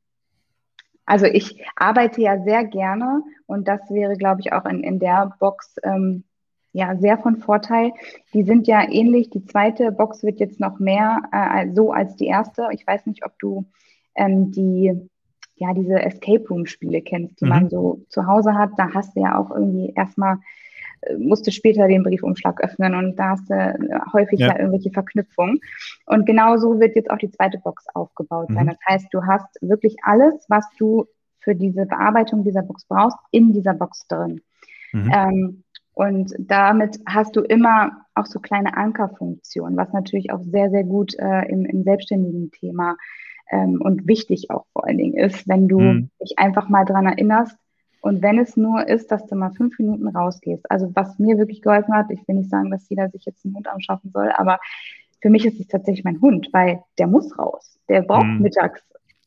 also ich arbeite ja sehr gerne und das wäre, glaube ich, auch in, in der Box ähm, ja sehr von Vorteil. Die sind ja ähnlich. Die zweite Box wird jetzt noch mehr äh, so als die erste. Ich weiß nicht, ob du ähm, die ja diese Escape Room Spiele kennst, die mhm. man so zu Hause hat. Da hast du ja auch irgendwie erstmal musste später den Briefumschlag öffnen und da hast du äh, häufig ja. ja irgendwelche Verknüpfungen. Und genau so wird jetzt auch die zweite Box aufgebaut sein. Mhm. Das heißt, du hast wirklich alles, was du für diese Bearbeitung dieser Box brauchst, in dieser Box drin. Mhm. Ähm, und damit hast du immer auch so kleine Ankerfunktionen, was natürlich auch sehr, sehr gut äh, im, im selbstständigen Thema ähm, und wichtig auch vor allen Dingen ist, wenn du mhm. dich einfach mal dran erinnerst, und wenn es nur ist, dass du mal fünf Minuten rausgehst. Also was mir wirklich geholfen hat, ich will nicht sagen, dass jeder sich jetzt einen Hund anschaffen soll, aber für mich ist es tatsächlich mein Hund, weil der muss raus. Der braucht mhm. mittags,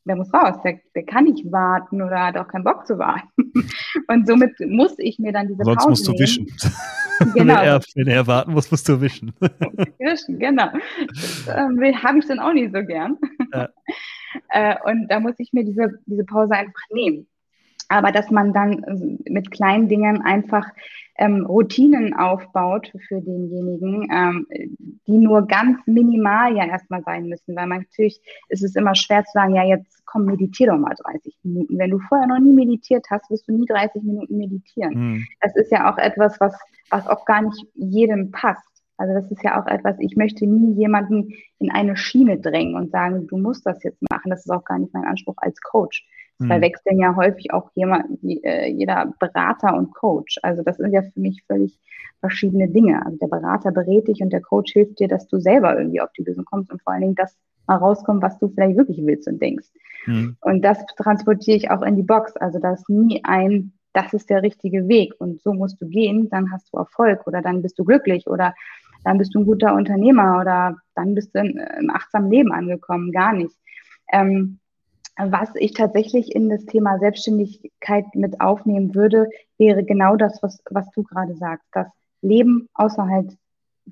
der muss raus. Der, der kann nicht warten oder hat auch keinen Bock zu warten. Und somit muss ich mir dann diese Sonst Pause musst du wischen. Genau. wenn, er, wenn er warten muss, musst du wischen. wischen, genau. Das äh, habe ich dann auch nicht so gern. Ja. äh, und da muss ich mir diese, diese Pause einfach nehmen aber dass man dann äh, mit kleinen Dingen einfach ähm, Routinen aufbaut für denjenigen, ähm, die nur ganz minimal ja erstmal sein müssen, weil man natürlich ist es immer schwer zu sagen, ja jetzt komm, meditier doch mal 30 Minuten. Wenn du vorher noch nie meditiert hast, wirst du nie 30 Minuten meditieren. Mhm. Das ist ja auch etwas, was, was auch gar nicht jedem passt. Also das ist ja auch etwas, ich möchte nie jemanden in eine Schiene drängen und sagen, du musst das jetzt machen. Das ist auch gar nicht mein Anspruch als Coach mhm. verwechseln ja häufig auch jemand, äh, jeder Berater und Coach. Also das sind ja für mich völlig verschiedene Dinge. Also der Berater berät dich und der Coach hilft dir, dass du selber irgendwie auf die Lösung kommst und vor allen Dingen das mal rauskommt, was du vielleicht wirklich willst und denkst. Mhm. Und das transportiere ich auch in die Box. Also da ist nie ein, das ist der richtige Weg und so musst du gehen, dann hast du Erfolg oder dann bist du glücklich oder dann bist du ein guter Unternehmer oder dann bist du im achtsamen Leben angekommen. Gar nicht. Ähm, was ich tatsächlich in das Thema Selbstständigkeit mit aufnehmen würde, wäre genau das, was, was du gerade sagst, das Leben außerhalb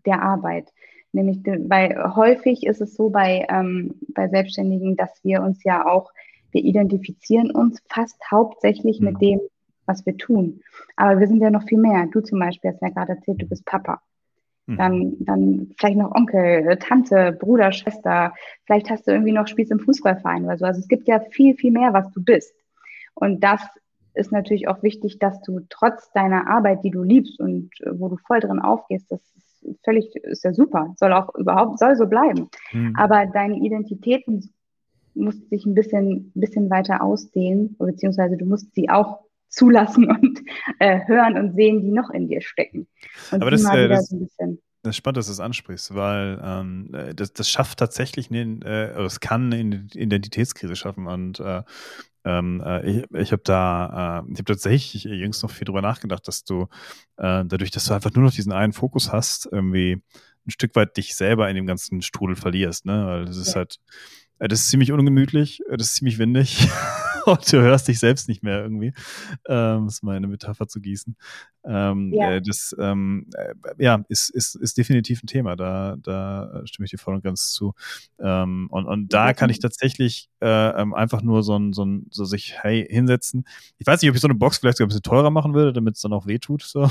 der Arbeit. Nämlich, weil häufig ist es so bei, ähm, bei Selbstständigen, dass wir uns ja auch, wir identifizieren uns fast hauptsächlich mhm. mit dem, was wir tun. Aber wir sind ja noch viel mehr. Du zum Beispiel hast ja gerade erzählt, du bist Papa. Mhm. Dann, dann vielleicht noch Onkel, Tante, Bruder, Schwester. Vielleicht hast du irgendwie noch spielst im Fußballverein oder so. Also es gibt ja viel, viel mehr, was du bist. Und das ist natürlich auch wichtig, dass du trotz deiner Arbeit, die du liebst und äh, wo du voll drin aufgehst, das ist völlig, ist ja super, soll auch überhaupt, soll so bleiben. Mhm. Aber deine Identität muss sich ein bisschen, bisschen weiter ausdehnen, beziehungsweise du musst sie auch zulassen und äh, hören und sehen, die noch in dir stecken. Und Aber das, äh, das, so das ist spannend, dass du das ansprichst, weil ähm, äh, das, das schafft tatsächlich, eine, äh, oder es kann eine Identitätskrise schaffen. Und äh, ähm, äh, ich, ich habe da, äh, ich habe tatsächlich jüngst noch viel drüber nachgedacht, dass du äh, dadurch, dass du einfach nur noch diesen einen Fokus hast, irgendwie ein Stück weit dich selber in dem ganzen Strudel verlierst. Ne? Weil das ist ja. halt, das ist ziemlich ungemütlich, das ist ziemlich windig. und du hörst dich selbst nicht mehr irgendwie, ähm, ist mal eine Metapher zu gießen. Ähm, ja. Äh, das ähm, äh, ja, ist, ist, ist definitiv ein Thema, da, da stimme ich dir voll und ganz zu. Ähm, und, und da kann ich tatsächlich äh, ähm, einfach nur so ein, so ein, so sich hey, hinsetzen. Ich weiß nicht, ob ich so eine Box vielleicht sogar ein bisschen teurer machen würde, damit es dann auch wehtut. So.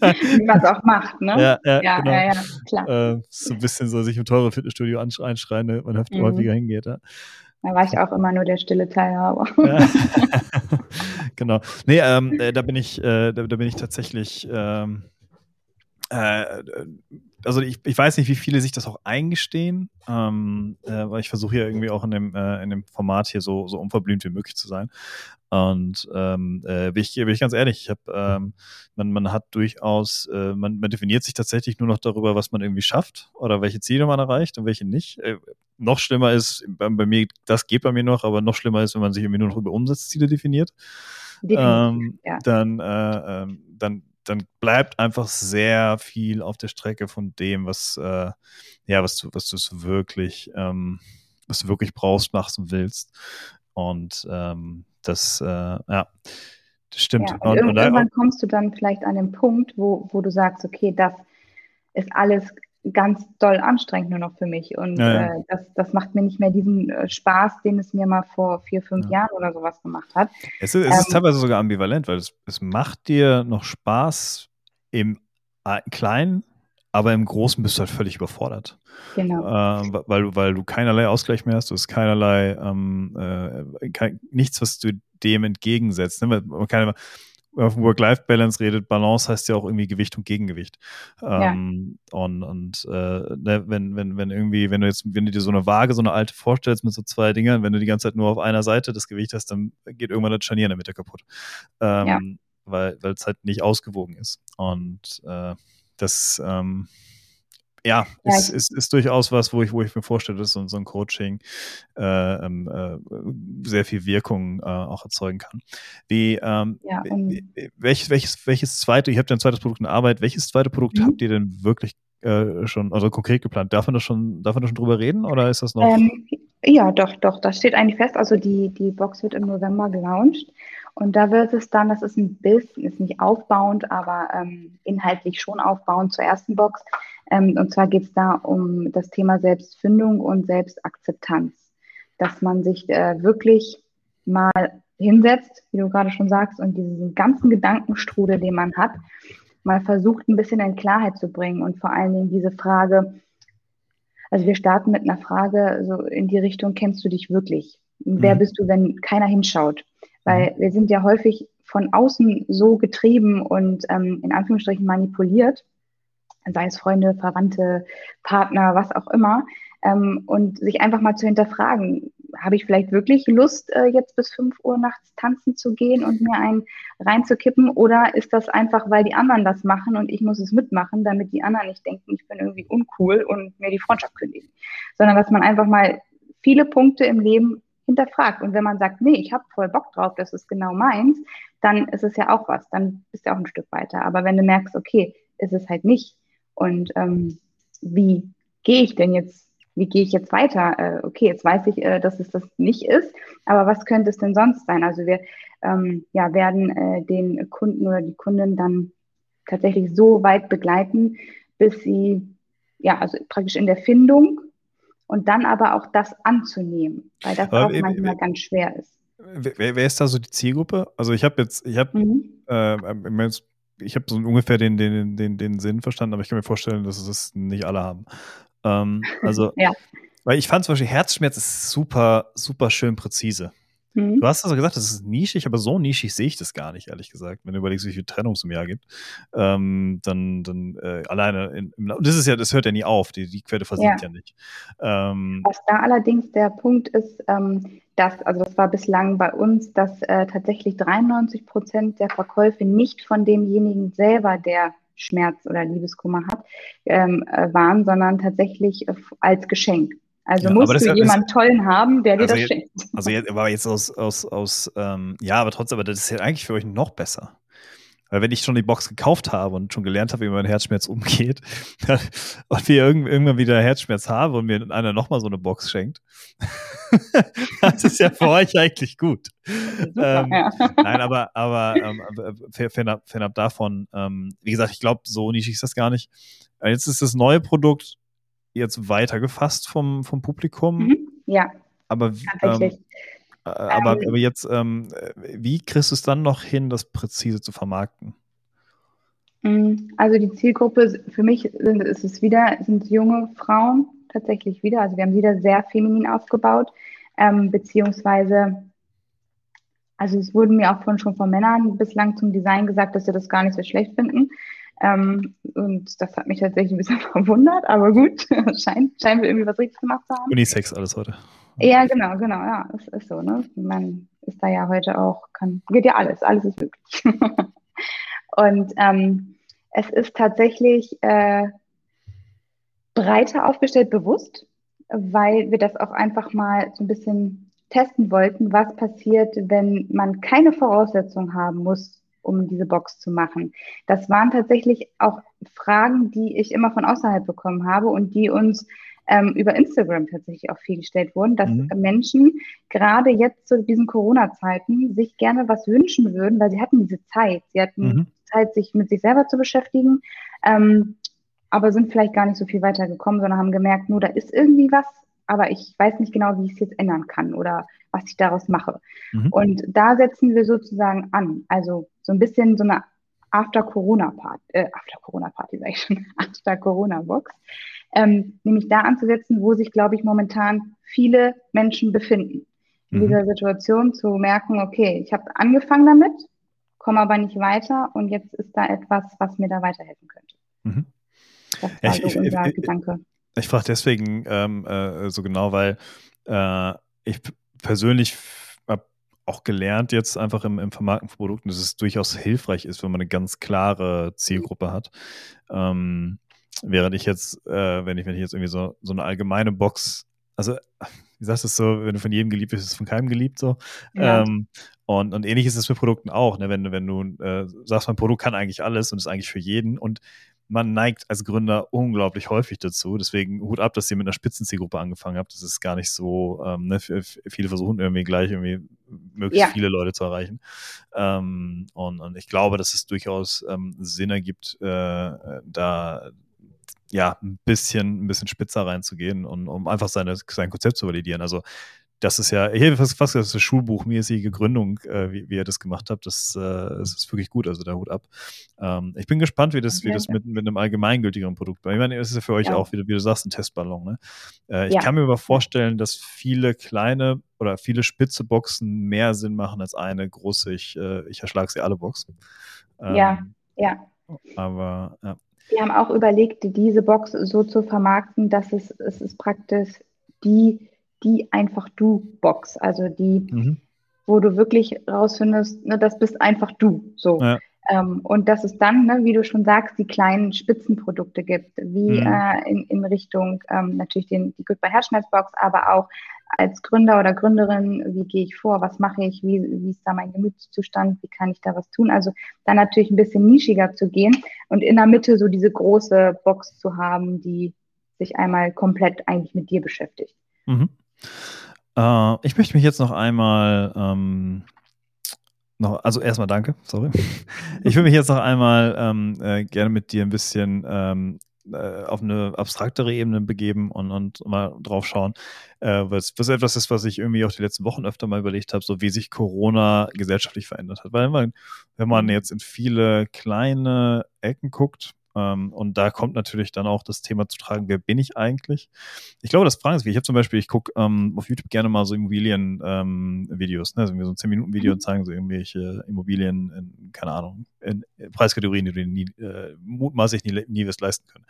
Wie man es auch macht, ne? Ja, ja, ja, genau. ja, ja klar. Äh, so ein bisschen so sich im teure Fitnessstudio einschreien, ne, man mhm. häufiger hingeht. Ja. Da war ich auch immer nur der stille Teilhaber. Ja. genau. Nee, ähm, äh, da bin ich, äh, da, da, bin ich tatsächlich, ähm, äh, also ich, ich weiß nicht, wie viele sich das auch eingestehen, ähm, äh, weil ich versuche ja irgendwie auch in dem, äh, in dem Format hier so, so unverblümt wie möglich zu sein. Und ähm, äh, bin, ich, bin ich ganz ehrlich, ich habe, ähm, man, man hat durchaus, äh, man, man definiert sich tatsächlich nur noch darüber, was man irgendwie schafft oder welche Ziele man erreicht und welche nicht. Äh, noch schlimmer ist, bei, bei, mir, das geht bei mir noch, aber noch schlimmer ist, wenn man sich irgendwie nur noch über Umsatzziele definiert. Ähm, ja. Dann, äh, ähm, dann, dann bleibt einfach sehr viel auf der Strecke von dem, was, äh, ja, was du, was du wirklich, ähm, was du wirklich brauchst, machst und willst. Und ähm, das, äh, ja, das stimmt. Ja, und, und, und irgendwann kommst du dann vielleicht an den Punkt, wo, wo du sagst, okay, das ist alles ganz doll anstrengend nur noch für mich. Und ja, ja. Äh, das, das macht mir nicht mehr diesen äh, Spaß, den es mir mal vor vier, fünf ja. Jahren oder sowas gemacht hat. Es ist, es ähm, ist teilweise sogar ambivalent, weil es, es macht dir noch Spaß im Kleinen, aber im Großen bist du halt völlig überfordert. Genau. Äh, weil, du, weil du keinerlei Ausgleich mehr hast, du hast keinerlei, ähm, äh, kein, nichts, was du dem entgegensetzt. Ne? Man kann immer, auf Work-Life-Balance redet, Balance heißt ja auch irgendwie Gewicht und Gegengewicht. Ähm, ja. Und, und äh, ne, wenn, wenn, wenn irgendwie, wenn du jetzt, wenn du dir so eine Waage, so eine alte vorstellst mit so zwei Dingern, wenn du die ganze Zeit nur auf einer Seite das Gewicht hast, dann geht irgendwann das Scharnier in der Mitte kaputt. Ähm, ja. Weil es halt nicht ausgewogen ist. Und äh, das, ähm, ja, ja ist, ist, ist, durchaus was, wo ich, wo ich mir vorstelle, dass so, so ein Coaching äh, ähm, äh, sehr viel Wirkung äh, auch erzeugen kann. Wie, ähm, ja, welches, welches, welches zweite, ihr habt ja ein zweites Produkt in Arbeit, welches zweite Produkt mhm. habt ihr denn wirklich äh, schon, also konkret geplant? Darf man das schon, darf man da schon drüber reden oder ist das noch? Ähm, ja, doch, doch, das steht eigentlich fest. Also die, die Box wird im November gelauncht. Und da wird es dann, das ist ein bisschen, ist nicht aufbauend, aber ähm, inhaltlich schon aufbauend zur ersten Box. Ähm, und zwar geht es da um das Thema Selbstfindung und Selbstakzeptanz. Dass man sich äh, wirklich mal hinsetzt, wie du gerade schon sagst, und diesen ganzen Gedankenstrudel, den man hat, mal versucht, ein bisschen in Klarheit zu bringen und vor allen Dingen diese Frage, also wir starten mit einer Frage so in die Richtung, kennst du dich wirklich? Wer mhm. bist du, wenn keiner hinschaut? Weil mhm. wir sind ja häufig von außen so getrieben und ähm, in Anführungsstrichen manipuliert, sei es Freunde, Verwandte, Partner, was auch immer, ähm, und sich einfach mal zu hinterfragen, habe ich vielleicht wirklich Lust, äh, jetzt bis 5 Uhr nachts tanzen zu gehen und mir einen reinzukippen? Oder ist das einfach, weil die anderen das machen und ich muss es mitmachen, damit die anderen nicht denken, ich bin irgendwie uncool und mir die Freundschaft kündigen? Sondern dass man einfach mal viele Punkte im Leben hinterfragt. Und wenn man sagt, nee, ich habe voll Bock drauf, das ist genau meins, dann ist es ja auch was, dann bist du auch ein Stück weiter. Aber wenn du merkst, okay, ist es halt nicht und ähm, wie gehe ich denn jetzt, wie gehe ich jetzt weiter? Äh, okay, jetzt weiß ich, äh, dass es das nicht ist, aber was könnte es denn sonst sein? Also wir ähm, ja, werden äh, den Kunden oder die Kundin dann tatsächlich so weit begleiten, bis sie ja, also praktisch in der Findung und dann aber auch das anzunehmen, weil das aber auch wer, manchmal wer, ganz schwer ist. Wer, wer, ist da so die Zielgruppe? Also ich habe jetzt, ich habe mhm. äh, ich habe so ungefähr den, den, den, den Sinn verstanden, aber ich kann mir vorstellen, dass es nicht alle haben. Ähm, also, ja. weil ich fand zum Beispiel Herzschmerz ist super, super schön präzise. Mhm. Du hast also gesagt, das ist nischig, aber so nischig sehe ich das gar nicht, ehrlich gesagt. Wenn du überlegst, wie viele Trennungen es im Jahr gibt, ähm, dann, dann äh, alleine, in, im, das ist ja, das hört ja nie auf, die, die Quelle versinkt ja, ja nicht. Ähm, Was da allerdings der Punkt ist, ähm, dass, also das war bislang bei uns, dass äh, tatsächlich 93 Prozent der Verkäufe nicht von demjenigen selber, der Schmerz oder Liebeskummer hat, ähm, äh, waren, sondern tatsächlich äh, als Geschenk. Also ja, musst du jemanden tollen haben, der dir also das jetzt, schenkt. Also jetzt, aber jetzt aus, aus, aus ähm, ja, aber trotzdem, aber das ist ja eigentlich für euch noch besser. Weil wenn ich schon die Box gekauft habe und schon gelernt habe, wie man Herzschmerz umgeht, und wir irgendwann wieder Herzschmerz haben und mir einer nochmal so eine Box schenkt, das ist ja für euch eigentlich gut. Super, ähm, ja. Nein, aber, aber ähm, fernab, fernab davon, ähm, wie gesagt, ich glaube, so nischig ist das gar nicht. Jetzt ist das neue Produkt jetzt weiter gefasst vom, vom Publikum. Mhm. Ja. Aber, ähm, äh, aber, ähm, aber jetzt, ähm, wie kriegst du es dann noch hin, das präzise zu vermarkten? Mm, also die Zielgruppe für mich sind, ist es wieder, sind junge Frauen tatsächlich wieder. Also wir haben wieder sehr feminin aufgebaut, ähm, beziehungsweise, also es wurden mir auch von, schon von Männern bislang zum Design gesagt, dass sie das gar nicht so schlecht finden. Ähm, und das hat mich tatsächlich ein bisschen verwundert, aber gut, scheint, scheint irgendwie was richtig gemacht zu haben. Unisex alles heute. Ja, genau, genau, ja, das ist so, ne? Man ist da ja heute auch, kann, geht ja alles, alles ist möglich. und ähm, es ist tatsächlich äh, breiter aufgestellt, bewusst, weil wir das auch einfach mal so ein bisschen testen wollten, was passiert, wenn man keine Voraussetzung haben muss, um diese Box zu machen. Das waren tatsächlich auch Fragen, die ich immer von außerhalb bekommen habe und die uns ähm, über Instagram tatsächlich auch viel gestellt wurden, dass mhm. Menschen gerade jetzt zu diesen Corona-Zeiten sich gerne was wünschen würden, weil sie hatten diese Zeit. Sie hatten mhm. Zeit, sich mit sich selber zu beschäftigen, ähm, aber sind vielleicht gar nicht so viel weiter gekommen, sondern haben gemerkt, nur da ist irgendwie was, aber ich weiß nicht genau, wie ich es jetzt ändern kann oder was ich daraus mache. Mhm. Und da setzen wir sozusagen an. Also so ein bisschen so eine After-Corona-Party, äh, After-Corona-Party, sag ich schon, After-Corona-Box, ähm, nämlich da anzusetzen, wo sich, glaube ich, momentan viele Menschen befinden. In mhm. dieser Situation zu merken, okay, ich habe angefangen damit, komme aber nicht weiter und jetzt ist da etwas, was mir da weiterhelfen könnte. Mhm. Das war ich, so unser ich, Gedanke. Ich, ich frage deswegen ähm, äh, so genau, weil äh, ich persönlich auch gelernt jetzt einfach im, im Vermarkten von Produkten, dass es durchaus hilfreich ist, wenn man eine ganz klare Zielgruppe hat. Ähm, während ich jetzt, äh, wenn ich, wenn ich jetzt irgendwie so, so eine allgemeine Box, also wie sagst du es so, wenn du von jedem geliebt bist, ist es von keinem geliebt so. Ja. Ähm, und, und ähnlich ist es mit Produkten auch, ne? wenn, wenn du äh, sagst, mein Produkt kann eigentlich alles und ist eigentlich für jeden und man neigt als Gründer unglaublich häufig dazu. Deswegen Hut ab, dass ihr mit einer Spitzenzielgruppe angefangen habt. Das ist gar nicht so, ähm, ne, viele versuchen irgendwie gleich irgendwie möglichst ja. viele Leute zu erreichen. Ähm, und, und ich glaube, dass es durchaus ähm, Sinn ergibt, äh, da ja, ein bisschen, ein bisschen spitzer reinzugehen und um einfach seine, sein Konzept zu validieren. Also das ist ja, hier fast, fast das ist schulbuchmäßige Gründung, äh, wie, wie ihr das gemacht habt. Das, äh, das ist wirklich gut, also der Hut ab. Ähm, ich bin gespannt, wie das, wie das mit, mit einem allgemeingültigeren Produkt, ich meine, es ist ja für euch ja. auch, wie, wie, du sagst, ein Testballon. Ne? Äh, ich ja. kann mir aber vorstellen, dass viele kleine oder viele spitze Boxen mehr Sinn machen als eine große, ich, äh, ich erschlage sie alle Box. Ähm, ja, ja. Aber ja. Wir haben auch überlegt, diese Box so zu vermarkten, dass es, es ist praktisch die die einfach du Box, also die, mhm. wo du wirklich rausfindest, ne, das bist einfach du. So. Ja. Ähm, und dass es dann, ne, wie du schon sagst, die kleinen Spitzenprodukte gibt, wie mhm. äh, in, in Richtung ähm, natürlich den, die Goodbye Herzschmerzbox, aber auch als Gründer oder Gründerin, wie gehe ich vor, was mache ich, wie, wie ist da mein Gemütszustand, wie kann ich da was tun? Also dann natürlich ein bisschen nischiger zu gehen und in der Mitte so diese große Box zu haben, die sich einmal komplett eigentlich mit dir beschäftigt. Mhm. Äh, ich möchte mich jetzt noch einmal ähm, noch, also erstmal danke, sorry. Ich würde mich jetzt noch einmal ähm, äh, gerne mit dir ein bisschen ähm, äh, auf eine abstraktere Ebene begeben und, und mal drauf schauen, äh, was, was etwas ist, was ich irgendwie auch die letzten Wochen öfter mal überlegt habe, so wie sich Corona gesellschaftlich verändert hat. Weil wenn man, wenn man mhm. jetzt in viele kleine Ecken guckt, ähm, und da kommt natürlich dann auch das Thema zu tragen, wer bin ich eigentlich? Ich glaube, das fragen Sie. Ich habe zum Beispiel, ich gucke ähm, auf YouTube gerne mal so Immobilien-Videos, ähm, ne? also so ein 10-Minuten-Video und mhm. zeigen so irgendwelche Immobilien in, keine Ahnung, in, in Preiskategorien, die du nie, äh, mutmaßlich nie, nie wirst leisten können.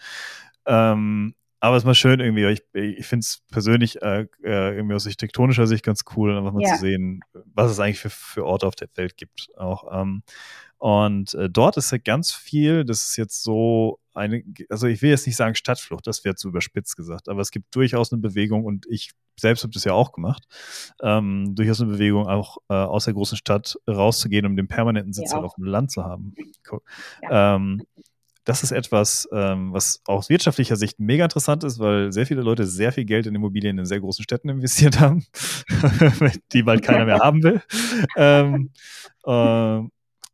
Ähm, aber es ist mal schön irgendwie, ich, ich finde es persönlich äh, äh, irgendwie aus architektonischer Sicht ganz cool, einfach mal ja. zu sehen, was es eigentlich für, für Orte auf der Welt gibt. Auch ähm, und äh, dort ist ja ganz viel, das ist jetzt so eine, also ich will jetzt nicht sagen Stadtflucht, das wird zu überspitzt gesagt, aber es gibt durchaus eine Bewegung und ich selbst habe das ja auch gemacht, ähm, durchaus eine Bewegung auch äh, aus der großen Stadt rauszugehen, um den permanenten Sitz halt auf dem Land zu haben. Ja. Ähm, das ist etwas, ähm, was aus wirtschaftlicher Sicht mega interessant ist, weil sehr viele Leute sehr viel Geld in Immobilien in sehr großen Städten investiert haben, die bald keiner mehr haben will. Ähm, äh,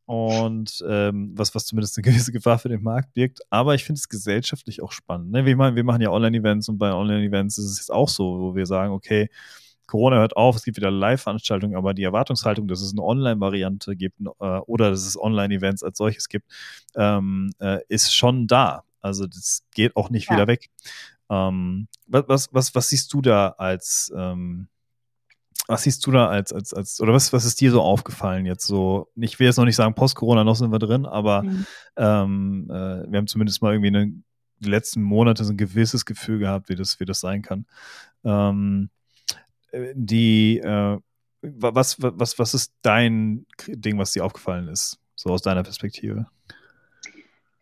und ähm, was, was zumindest eine gewisse Gefahr für den Markt birgt. Aber ich finde es gesellschaftlich auch spannend. Ne? Wir, machen, wir machen ja Online-Events und bei Online-Events ist es jetzt auch so, wo wir sagen, okay, Corona hört auf, es gibt wieder Live-Veranstaltungen, aber die Erwartungshaltung, dass es eine Online-Variante gibt äh, oder dass es Online-Events als solches gibt, ähm, äh, ist schon da. Also das geht auch nicht ja. wieder weg. Ähm, was, was, was siehst du da als ähm, was siehst du da als, als, als, oder was, was ist dir so aufgefallen jetzt so? Ich will jetzt noch nicht sagen, Post-Corona noch sind wir drin, aber mhm. ähm, äh, wir haben zumindest mal irgendwie eine, die letzten Monate so ein gewisses Gefühl gehabt, wie das, wie das sein kann. Ähm, äh, die, äh, was, was, was ist dein Ding, was dir aufgefallen ist, so aus deiner Perspektive?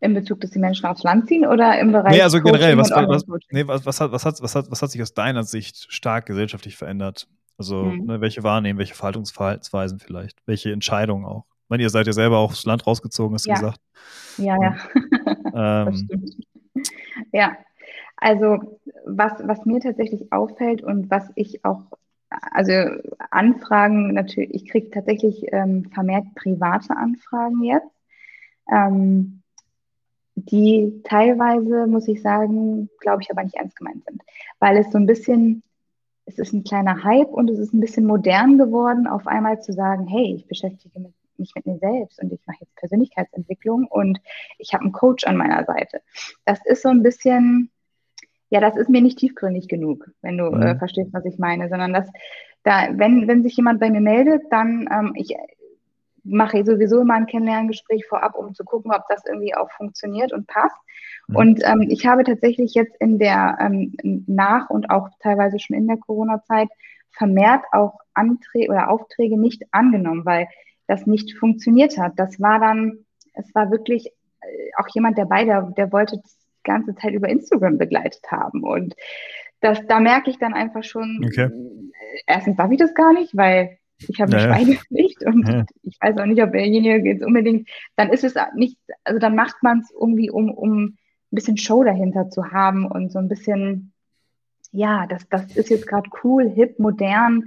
in Bezug, dass die Menschen aufs Land ziehen oder im Bereich. Nee, also generell, was, was, nee, was, was, hat, was, hat, was, hat, was hat sich aus deiner Sicht stark gesellschaftlich verändert? Also, mhm. ne, welche wahrnehmen, welche Verhaltensweisen vielleicht, welche Entscheidungen auch. Ich meine, ihr seid ja selber auch aufs Land rausgezogen, hast du gesagt. Ja, ja. ja. ähm. ja, also was, was mir tatsächlich auffällt und was ich auch, also Anfragen natürlich, ich kriege tatsächlich ähm, vermehrt private Anfragen jetzt, ähm, die teilweise, muss ich sagen, glaube ich, aber nicht ernst gemeint sind, weil es so ein bisschen es ist ein kleiner Hype und es ist ein bisschen modern geworden, auf einmal zu sagen, hey, ich beschäftige mich mit mir selbst und ich mache jetzt Persönlichkeitsentwicklung und ich habe einen Coach an meiner Seite. Das ist so ein bisschen, ja, das ist mir nicht tiefgründig genug, wenn du äh, mhm. äh, verstehst, was ich meine, sondern dass da, wenn, wenn sich jemand bei mir meldet, dann ähm, ich mache sowieso immer ein Kennenlerngespräch vorab, um zu gucken, ob das irgendwie auch funktioniert und passt. Mhm. Und ähm, ich habe tatsächlich jetzt in der ähm, nach und auch teilweise schon in der Corona-Zeit vermehrt auch Anträge oder Aufträge nicht angenommen, weil das nicht funktioniert hat. Das war dann, es war wirklich äh, auch jemand dabei, der, der wollte die ganze Zeit über Instagram begleitet haben. Und das, da merke ich dann einfach schon, okay. Äh, erstens darf ich das gar nicht, weil ich habe eine naja. Schweigepflicht und ja. ich weiß auch nicht, ob derjenige jetzt unbedingt, dann ist es nicht, also dann macht man es irgendwie, um, um ein bisschen Show dahinter zu haben und so ein bisschen, ja, das, das ist jetzt gerade cool, hip, modern.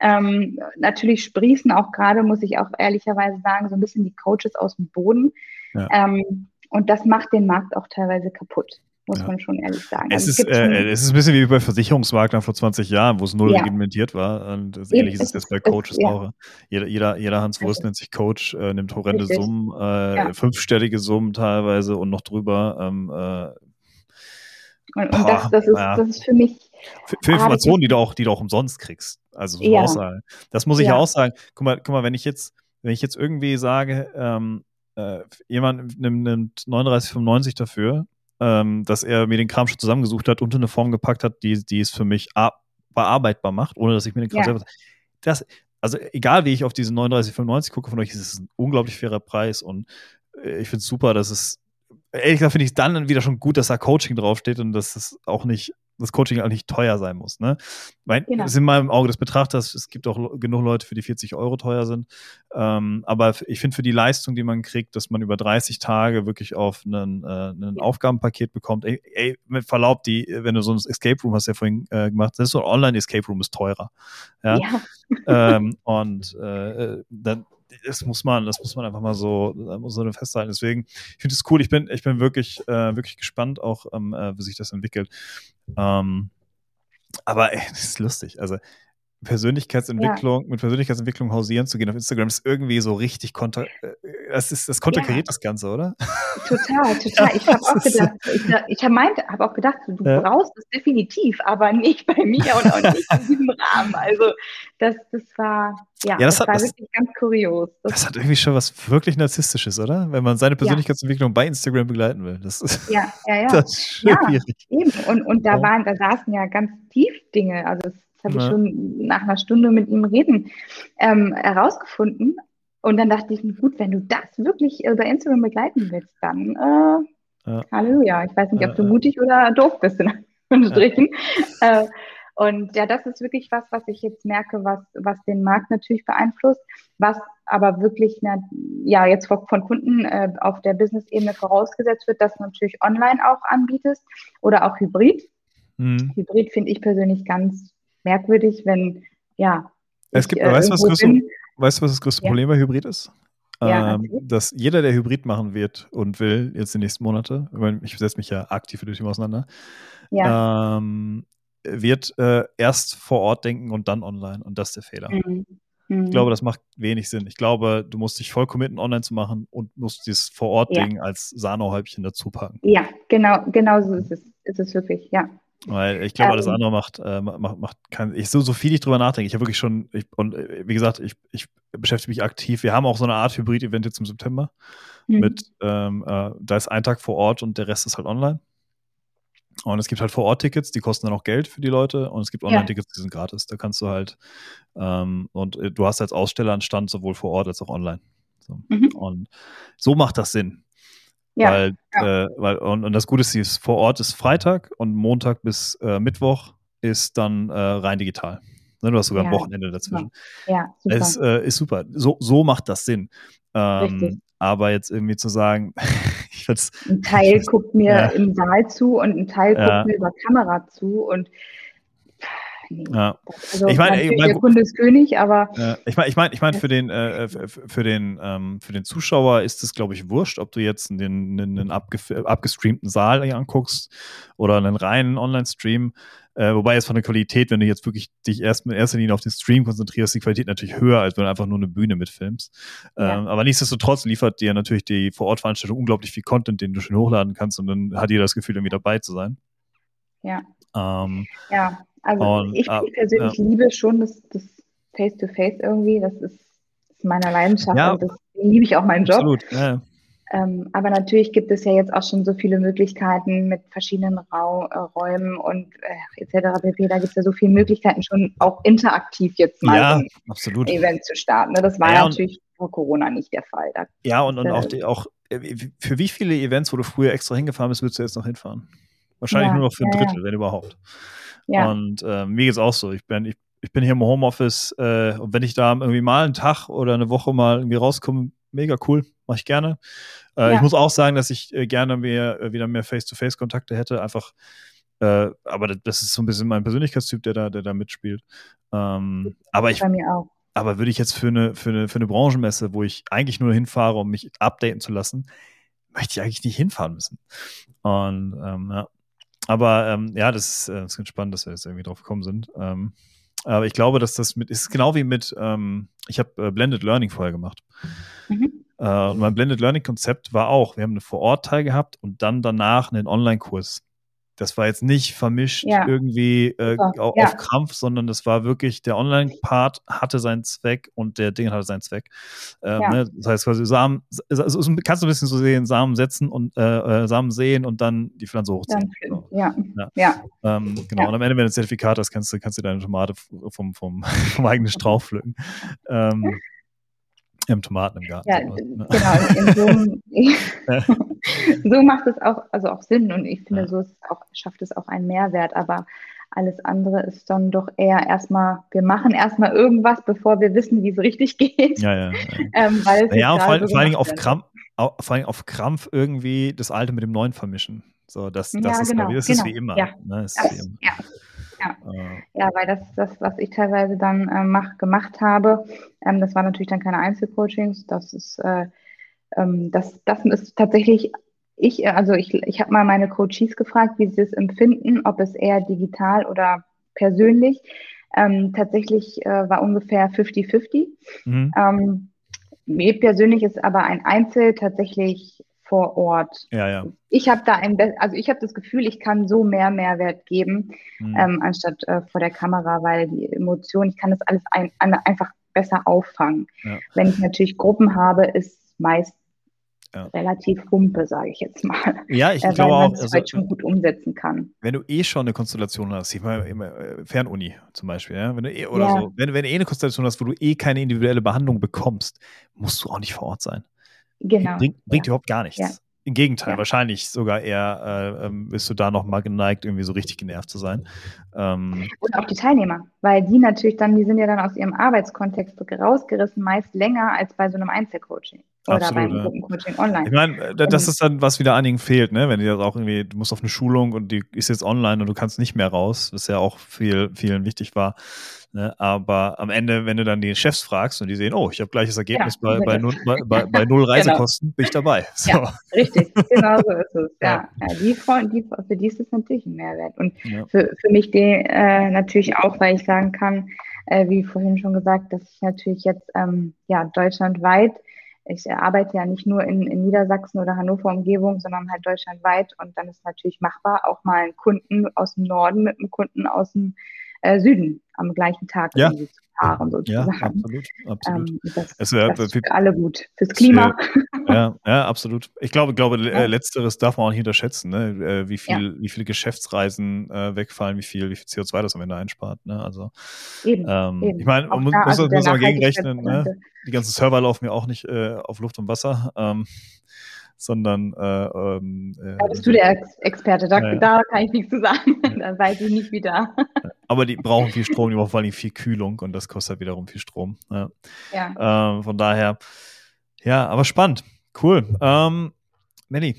Ähm, natürlich sprießen auch gerade, muss ich auch ehrlicherweise sagen, so ein bisschen die Coaches aus dem Boden. Ja. Ähm, und das macht den Markt auch teilweise kaputt muss ja. man schon ehrlich sagen. Es, also ist, äh, es ist ein bisschen wie bei Versicherungsmaklern vor 20 Jahren, wo es null ja. reglementiert war. Und ähnlich ist es jetzt bei Coaches ist, auch. Jeder, jeder, jeder Hans Wurst nennt sich Coach, äh, nimmt horrende Richtig. Summen, äh, ja. fünfstellige Summen teilweise und noch drüber. Ähm, äh, und, und das, das, ist, das ist für mich. Für, für Informationen, die du auch, die du auch umsonst kriegst. Also so Aussagen. Das muss ich ja auch sagen. Guck mal, guck mal, wenn ich jetzt, wenn ich jetzt irgendwie sage, ähm, äh, jemand nimmt, nimmt 39,95 dafür, ähm, dass er mir den Kram schon zusammengesucht hat und in eine Form gepackt hat, die, die ist für mich bearbeitbar macht, ohne dass ich mir den Kram ja. selber. Das, also egal wie ich auf diese 39,95 gucke von euch, ist es ein unglaublich fairer Preis und äh, ich finde es super, dass es ehrlich gesagt finde ich es dann wieder schon gut, dass da Coaching draufsteht und dass es auch nicht das Coaching auch nicht teuer sein muss. Ne? Mein, genau. ist in meinem Auge des Betrachters, es gibt auch genug Leute, für die 40 Euro teuer sind. Ähm, aber ich finde für die Leistung, die man kriegt, dass man über 30 Tage wirklich auf einen, äh, ein Aufgabenpaket bekommt, ey, ey, mit Verlaub, die, wenn du so ein Escape Room hast ja vorhin äh, gemacht, das ist so ein Online-Escape Room ist teurer. Ja. ja. ähm, und äh, dann, das muss man, das muss man einfach mal so, so festhalten. Deswegen, ich finde es cool. Ich bin, ich bin wirklich, äh, wirklich gespannt, auch ähm, äh, wie sich das entwickelt. Ähm, aber ey, das ist lustig. Also Persönlichkeitsentwicklung, ja. mit Persönlichkeitsentwicklung hausieren zu gehen auf Instagram ist irgendwie so richtig konter, äh, das ist, das konterkariert ja. das Ganze, oder? Total, total. Ich habe auch gedacht, ich, ich habe hab auch gedacht, du brauchst es definitiv, aber nicht bei mir und auch nicht in diesem Rahmen. Also das, das war, ja, das, das hat, war das, wirklich ganz kurios. Das, das, hat irgendwie schon was wirklich Narzisstisches, oder? Wenn man seine Persönlichkeitsentwicklung bei Instagram begleiten will. Das ist, ja, ja, ja. Das ist schwierig. Eben. Und, und da waren, da saßen ja ganz tief Dinge. Also es habe ja. ich schon nach einer Stunde mit ihm reden ähm, herausgefunden. Und dann dachte ich, gut, wenn du das wirklich über Instagram begleiten willst, dann äh, ja. Halleluja. Ich weiß nicht, ob du mutig oder doof bist in Anführungsstrichen. Äh, und ja, das ist wirklich was, was ich jetzt merke, was, was den Markt natürlich beeinflusst, was aber wirklich na, ja jetzt von, Kunden äh, auf der Business-Ebene vorausgesetzt wird, dass du natürlich online auch anbietest oder auch Hybrid. Mhm. Hybrid finde ich persönlich ganz merkwürdig, wenn, ja. Es gibt, ich, äh, weißt, was größte, weißt du, was das größte ja. Problem bei Hybrid ist? Ja, ähm, dass jeder, der Hybrid machen wird und will, jetzt die nächsten Monate, ich setze mich ja aktiv mit dem Thema auseinander, ja. ähm, wird äh, erst vor Ort denken und dann online. Und das ist der Fehler. Mhm. Mhm. Ich glaube, das macht wenig Sinn. Ich glaube, du musst dich voll committen, online zu machen und musst dieses Vor-Ort-Ding ja. als Sahnehäubchen dazu packen. Ja, genau, genau so ist es, ist es wirklich, ja. Weil ich glaube, alles ähm. andere macht, äh, macht, macht kein, ich so, so viel ich drüber nachdenke. Ich habe wirklich schon, ich, und äh, wie gesagt, ich, ich beschäftige mich aktiv. Wir haben auch so eine Art Hybrid-Event jetzt im September. Mhm. Mit, ähm, äh, da ist ein Tag vor Ort und der Rest ist halt online. Und es gibt halt Vor-Ort-Tickets, die kosten dann auch Geld für die Leute. Und es gibt Online-Tickets, die sind gratis. Da kannst du halt, ähm, und äh, du hast als Aussteller einen Stand sowohl vor Ort als auch online. So. Mhm. Und so macht das Sinn. Ja, weil, ja. Äh, weil und, und, das Gute ist, ist, vor Ort ist Freitag und Montag bis äh, Mittwoch ist dann äh, rein digital. Ne, du hast sogar ja, ein Wochenende dazwischen. Ja, super. Es äh, ist super. So, so macht das Sinn. Ähm, aber jetzt irgendwie zu sagen, ich ein Teil guckt mir im Saal zu und ein Teil guckt mir über Kamera zu und nee. Ja. Also ich meine, ich mein, der Kunde ist König, aber. Ja. Ich meine, ich meine, ich meine, für den, äh, für den, ähm, für den Zuschauer ist es, glaube ich, wurscht, ob du jetzt einen, einen abgestreamten Saal anguckst oder einen reinen Online-Stream. Äh, wobei jetzt von der Qualität, wenn du jetzt wirklich dich erst in erster Linie auf den Stream konzentrierst, die Qualität natürlich höher, als wenn du einfach nur eine Bühne mitfilmst. Ja. Ähm, aber nichtsdestotrotz liefert dir natürlich die Vorortveranstaltung unglaublich viel Content, den du schon hochladen kannst und dann hat jeder das Gefühl, irgendwie dabei zu sein. Ja. Ähm, ja. Also und, ich, ich persönlich ja. liebe schon das, das Face-to-Face irgendwie. Das ist, ist meiner Leidenschaft ja. und das liebe ich auch meinen Job. Absolut, ja. Ähm, aber natürlich gibt es ja jetzt auch schon so viele Möglichkeiten mit verschiedenen Rau äh, Räumen und äh, etc. pp. Da gibt es ja so viele Möglichkeiten schon auch interaktiv jetzt mal ja, ein absolut. Event zu starten. Ne? Das war ja, natürlich vor Corona nicht der Fall. Da, ja, und, und auch, die, auch äh, für wie viele Events, wo du früher extra hingefahren bist, würdest du jetzt noch hinfahren? Wahrscheinlich nur noch für ein Drittel, wenn überhaupt. Ja. Und äh, mir es auch so. Ich bin, ich, ich bin hier im Homeoffice äh, und wenn ich da irgendwie mal einen Tag oder eine Woche mal irgendwie rauskomme, mega cool, mache ich gerne. Äh, ja. Ich muss auch sagen, dass ich äh, gerne mehr, äh, wieder mehr Face-to-Face-Kontakte hätte, einfach. Äh, aber das ist so ein bisschen mein Persönlichkeitstyp, der da, der da mitspielt. Ähm, aber ich, aber würde ich jetzt für eine, für, eine, für eine Branchenmesse, wo ich eigentlich nur hinfahre, um mich updaten zu lassen, möchte ich eigentlich nicht hinfahren müssen. Und ähm, ja, aber ähm, ja, das, äh, das ist ganz spannend, dass wir jetzt irgendwie drauf gekommen sind. Ähm, aber ich glaube, dass das mit ist genau wie mit, ähm, ich habe äh, Blended Learning vorher gemacht. Mhm. Äh, und mein Blended Learning Konzept war auch, wir haben einen Vor-Ort-Teil gehabt und dann danach einen Online-Kurs. Das war jetzt nicht vermischt ja. irgendwie äh, auf, ja. auf, Krampf, sondern das war wirklich, der Online-Part hatte seinen Zweck und der Ding hatte seinen Zweck. Ähm, ja. ne? Das heißt quasi Samen, also kannst du ein bisschen so sehen, Samen setzen und äh, äh Samen sehen und dann die Pflanze hochziehen. Dann, ja. ja. Ähm, genau. Und am Ende, wenn du ein Zertifikat hast, kannst du, kannst du deine Tomate vom, vom, vom eigenen Strauch pflücken. Ähm, im Tomaten im Garten. Ja, ne? genau. So, so, macht es auch, also auch Sinn und ich finde, ja. so ist auch, schafft es auch einen Mehrwert, aber alles andere ist dann doch eher erstmal, wir machen erstmal irgendwas, bevor wir wissen, wie es richtig geht. Ja, ja. Ja, ähm, weil ja vor, allem, vor allen Dingen auf Krampf, vor allem auf Krampf irgendwie das Alte mit dem Neuen vermischen. So, das, das, ja, ist, genau, das genau. ist wie immer. Ja, ne? das, wie immer. ja. Ja. Äh. ja, weil das, das, was ich teilweise dann äh, mach, gemacht habe, ähm, das war natürlich dann keine Einzelcoachings, das ist, äh, ähm, das, das ist tatsächlich, ich, also ich, ich habe mal meine Coaches gefragt, wie sie es empfinden, ob es eher digital oder persönlich. Ähm, tatsächlich äh, war ungefähr 50-50. Mhm. Ähm, mir persönlich ist aber ein Einzel tatsächlich vor Ort. Ja, ja. Ich habe da ein, also ich habe das Gefühl, ich kann so mehr Mehrwert geben, mhm. ähm, anstatt äh, vor der Kamera, weil die Emotionen, ich kann das alles ein, ein, einfach besser auffangen. Ja. Wenn ich natürlich Gruppen habe, ist meist ja. relativ humpe, sage ich jetzt mal. Ja, ich äh, glaube auch. Also, halt schon gut umsetzen kann. Wenn du eh schon eine Konstellation hast, ich meine, äh, Fernuni zum Beispiel, ja, wenn du eh, oder ja. so, wenn, wenn du eh eine Konstellation hast, wo du eh keine individuelle Behandlung bekommst, musst du auch nicht vor Ort sein. Genau. Bringt, bringt ja. überhaupt gar nichts. Ja. Im Gegenteil, ja. wahrscheinlich sogar eher äh, ähm, bist du da noch mal geneigt, irgendwie so richtig genervt zu sein. Ähm, und auch die Teilnehmer, weil die natürlich dann, die sind ja dann aus ihrem Arbeitskontext rausgerissen, meist länger als bei so einem Einzelcoaching. Oder Absolut, beim Gruppencoaching online. Ich meine, äh, das ist dann, was wieder einigen fehlt, ne? Wenn die das auch irgendwie, du musst auf eine Schulung und die ist jetzt online und du kannst nicht mehr raus, was ja auch viel, vielen wichtig war. Ne? Aber am Ende, wenn du dann die Chefs fragst und die sehen, oh, ich habe gleiches Ergebnis ja, bei, bei, null, bei, bei, null genau. Reisekosten, genau. bin ich dabei. So. Ja, richtig, genau so ist es. Ja. ja. die, die, für die ist es natürlich ein Mehrwert. Und für, für mich den, äh, natürlich auch, weil ich sagen kann, äh, wie vorhin schon gesagt, dass ich natürlich jetzt ähm, ja, deutschlandweit ich arbeite ja nicht nur in, in Niedersachsen oder Hannover Umgebung, sondern halt deutschlandweit und dann ist natürlich machbar, auch mal einen Kunden aus dem Norden mit einem Kunden aus dem äh, Süden am gleichen Tag ja. zu fahren, sozusagen. Ja, absolut. absolut. Ähm, das, es wär, das ist für alle gut. Fürs Klima. ja, ja, absolut. Ich glaube, glaube ja. letzteres darf man auch nicht unterschätzen, ne? Äh, wie, viel, ja. wie viele Geschäftsreisen äh, wegfallen, wie viel, wie viel CO2 das am Ende einspart. Ne? Also, eben, ähm, eben. Ich meine, man muss, also muss, muss man gegenrechnen, ne? die ganzen Server laufen ja auch nicht äh, auf Luft und Wasser. Ähm, sondern äh, ähm, äh, Da bist du der Ex Experte, da, äh, da, kann ich nichts zu sagen. da weiß ich nicht, wie da. Aber die brauchen viel Strom, die brauchen vor allem viel Kühlung und das kostet wiederum viel Strom. Ja. ja. Ähm, von daher, ja, aber spannend. Cool. Ähm, Melli,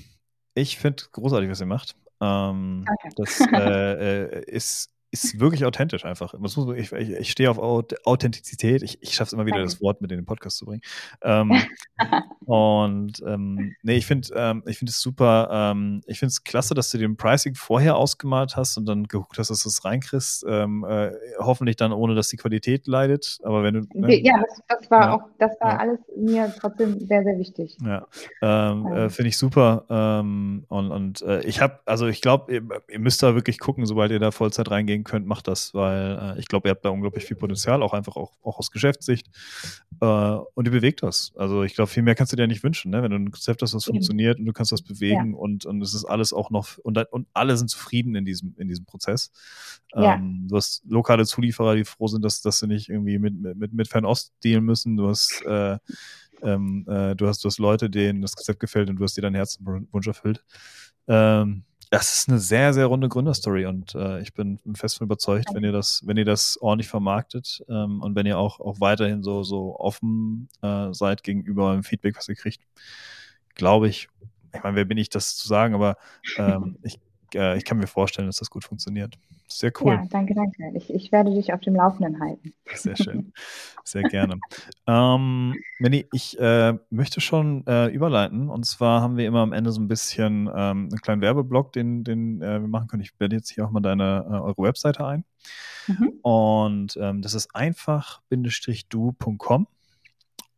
ich finde großartig, was ihr macht. Ähm, okay. Das äh, äh, ist ist wirklich authentisch einfach. Ich, ich, ich stehe auf Authentizität. Ich, ich schaffe es immer wieder, das Wort mit in den Podcast zu bringen. Ähm, und ähm, nee, ich finde ähm, ich finde es super. Ähm, ich finde es klasse, dass du den Pricing vorher ausgemalt hast und dann geguckt hast, dass du es reinkriegst. Ähm, äh, hoffentlich dann, ohne dass die Qualität leidet. Aber wenn du. Ne, ja, das, das war ja, auch, das war ja. alles mir trotzdem sehr, sehr wichtig. Ja. Ähm, äh, finde ich super. und und äh, ich habe, also ich glaube, ihr, ihr müsst da wirklich gucken, sobald ihr da Vollzeit reingehen könnt, macht das, weil äh, ich glaube, ihr habt da unglaublich viel Potenzial, auch einfach auch, auch aus Geschäftssicht. Äh, und ihr bewegt das. Also ich glaube, viel mehr kannst du dir nicht wünschen, ne? wenn du ein Konzept hast, das funktioniert und du kannst das bewegen ja. und, und es ist alles auch noch, und, und alle sind zufrieden in diesem, in diesem Prozess. Ja. Ähm, du hast lokale Zulieferer, die froh sind, dass, dass sie nicht irgendwie mit, mit, mit Fernost dealen müssen. Du hast äh, ähm, äh, du hast, du hast Leute, denen das Konzept gefällt und du hast dir deinen Herzenwunsch erfüllt. Ähm, das ist eine sehr, sehr runde Gründerstory und äh, ich bin fest von überzeugt, wenn ihr das, wenn ihr das ordentlich vermarktet ähm, und wenn ihr auch, auch weiterhin so, so offen äh, seid gegenüber dem Feedback, was ihr kriegt, glaube ich, ich meine, wer bin ich, das zu sagen, aber ähm, ich äh, ich kann mir vorstellen, dass das gut funktioniert. Sehr cool. Ja, danke, danke. Ich, ich werde dich auf dem Laufenden halten. Sehr schön. Sehr gerne. ähm, Manny, ich äh, möchte schon äh, überleiten. Und zwar haben wir immer am Ende so ein bisschen ähm, einen kleinen Werbeblock, den, den äh, wir machen können. Ich werde jetzt hier auch mal deine, äh, eure Webseite ein. Mhm. Und ähm, das ist einfach-du.com.